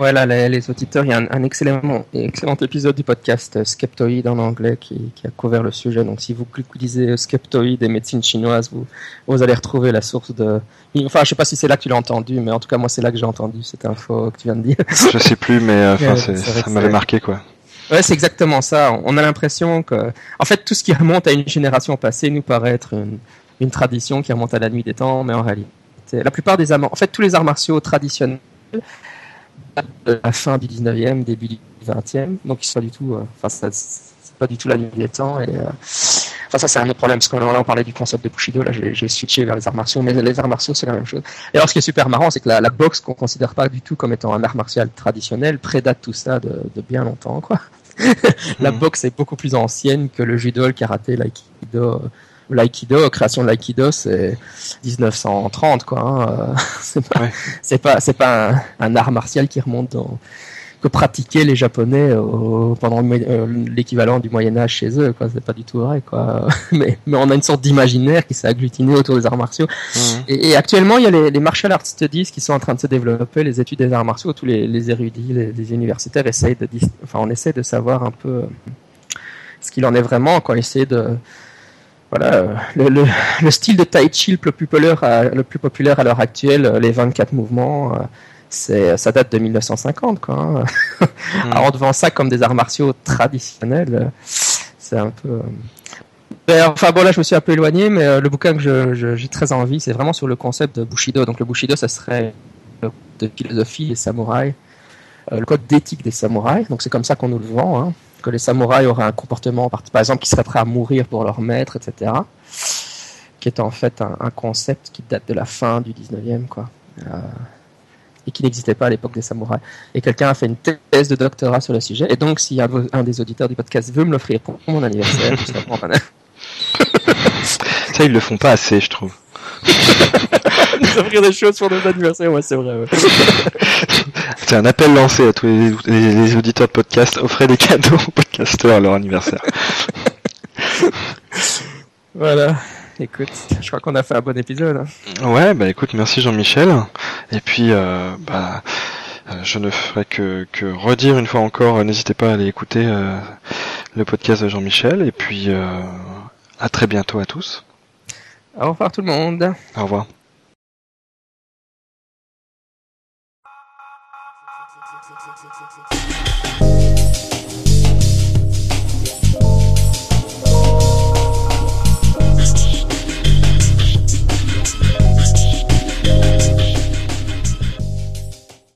Speaker 2: Voilà, les, auditeurs, il y a un, excellent, excellent épisode du podcast euh, Skeptoid en anglais qui, qui, a couvert le sujet. Donc, si vous lisez Skeptoid et médecine chinoise, vous, vous allez retrouver la source de. Enfin, je sais pas si c'est là que tu l'as entendu, mais en tout cas, moi, c'est là que j'ai entendu cette info que tu viens de dire.
Speaker 1: Je sais plus, mais euh, ça m'avait marqué, quoi.
Speaker 2: Ouais, c'est exactement ça. On a l'impression que, en fait, tout ce qui remonte à une génération passée nous paraît être une, une tradition qui remonte à la nuit des temps, mais en réalité, la plupart des arts, en fait, tous les arts martiaux traditionnels de la fin du 19e, début du 20e. Donc, il pas du tout, euh, enfin, c'est pas du tout la nuit des temps. Et, euh, enfin, ça, c'est un autre problème, parce qu'on on parlait du concept de Bushido, là, j'ai switché vers les arts martiaux, mais les arts martiaux, c'est la même chose. Et alors, ce qui est super marrant, c'est que la, boxe, qu'on considère pas du tout comme étant un art martial traditionnel, prédate tout ça de, bien longtemps, quoi. [laughs] la mmh. boxe est beaucoup plus ancienne que le judo, le karaté, l'aïkido, l'aïkido, création de l'aïkido, c'est 1930 quoi. Hein. [laughs] c'est pas, c'est pas, un, art martial qui remonte dans que pratiquaient les Japonais pendant euh, l'équivalent du Moyen Âge chez eux. Quoi, c'est pas du tout vrai. Quoi. [laughs] mais, mais on a une sorte d'imaginaire qui s'est agglutiné autour des arts martiaux. Et, actuellement, il y a les, les, martial arts studies qui sont en train de se développer, les études des arts martiaux. Tous les, les érudits, les, universitaires essayent de, enfin, on essaie de savoir un peu ce qu'il en est vraiment, quand on essaie de voilà, [laughs] le, style de Tai Chi le plus populaire à, le plus populaire à l'heure actuelle, les 24 mouvements, c'est ça date de 1950 quoi. Hein. Mm. [laughs] Alors devant ça comme des arts martiaux traditionnels, c'est un peu enfin bon là je me suis un peu éloigné, mais euh, le bouquin que j'ai très envie, c'est vraiment sur le concept de Bushido. Donc le Bushido, ça serait le de philosophie des samouraïs, euh, le code d'éthique des samouraïs. Donc c'est comme ça qu'on nous le vend, hein, que les samouraïs auraient un comportement, par exemple, qui serait prêt à mourir pour leur maître, etc. Qui est en fait un, concept qui date de la fin du 19e, quoi. Euh, et qui n'existait pas à l'époque des samouraïs. Et quelqu'un a fait une thèse de doctorat sur le sujet. Et donc, si un, un des auditeurs du podcast veut me l'offrir pour mon anniversaire, [laughs]
Speaker 1: Ça, ils le font pas assez, je trouve. [laughs]
Speaker 2: Nous offrir des choses pour nos anniversaires, ouais, c'est vrai. [laughs]
Speaker 1: C'est un appel lancé à tous les, auditeurs de podcast. Offrez des cadeaux aux podcasteurs à leur anniversaire. [laughs]
Speaker 2: voilà. Écoute, je crois qu'on a fait un bon épisode. Hein.
Speaker 1: Ouais, bah écoute, merci Jean-Michel. Et puis, euh, bah, euh, je ne ferai que, que redire une fois encore, euh, n'hésitez pas à aller écouter le podcast de Jean-Michel. Et puis, à très bientôt à tous.
Speaker 2: Au revoir tout le monde.
Speaker 1: Au revoir.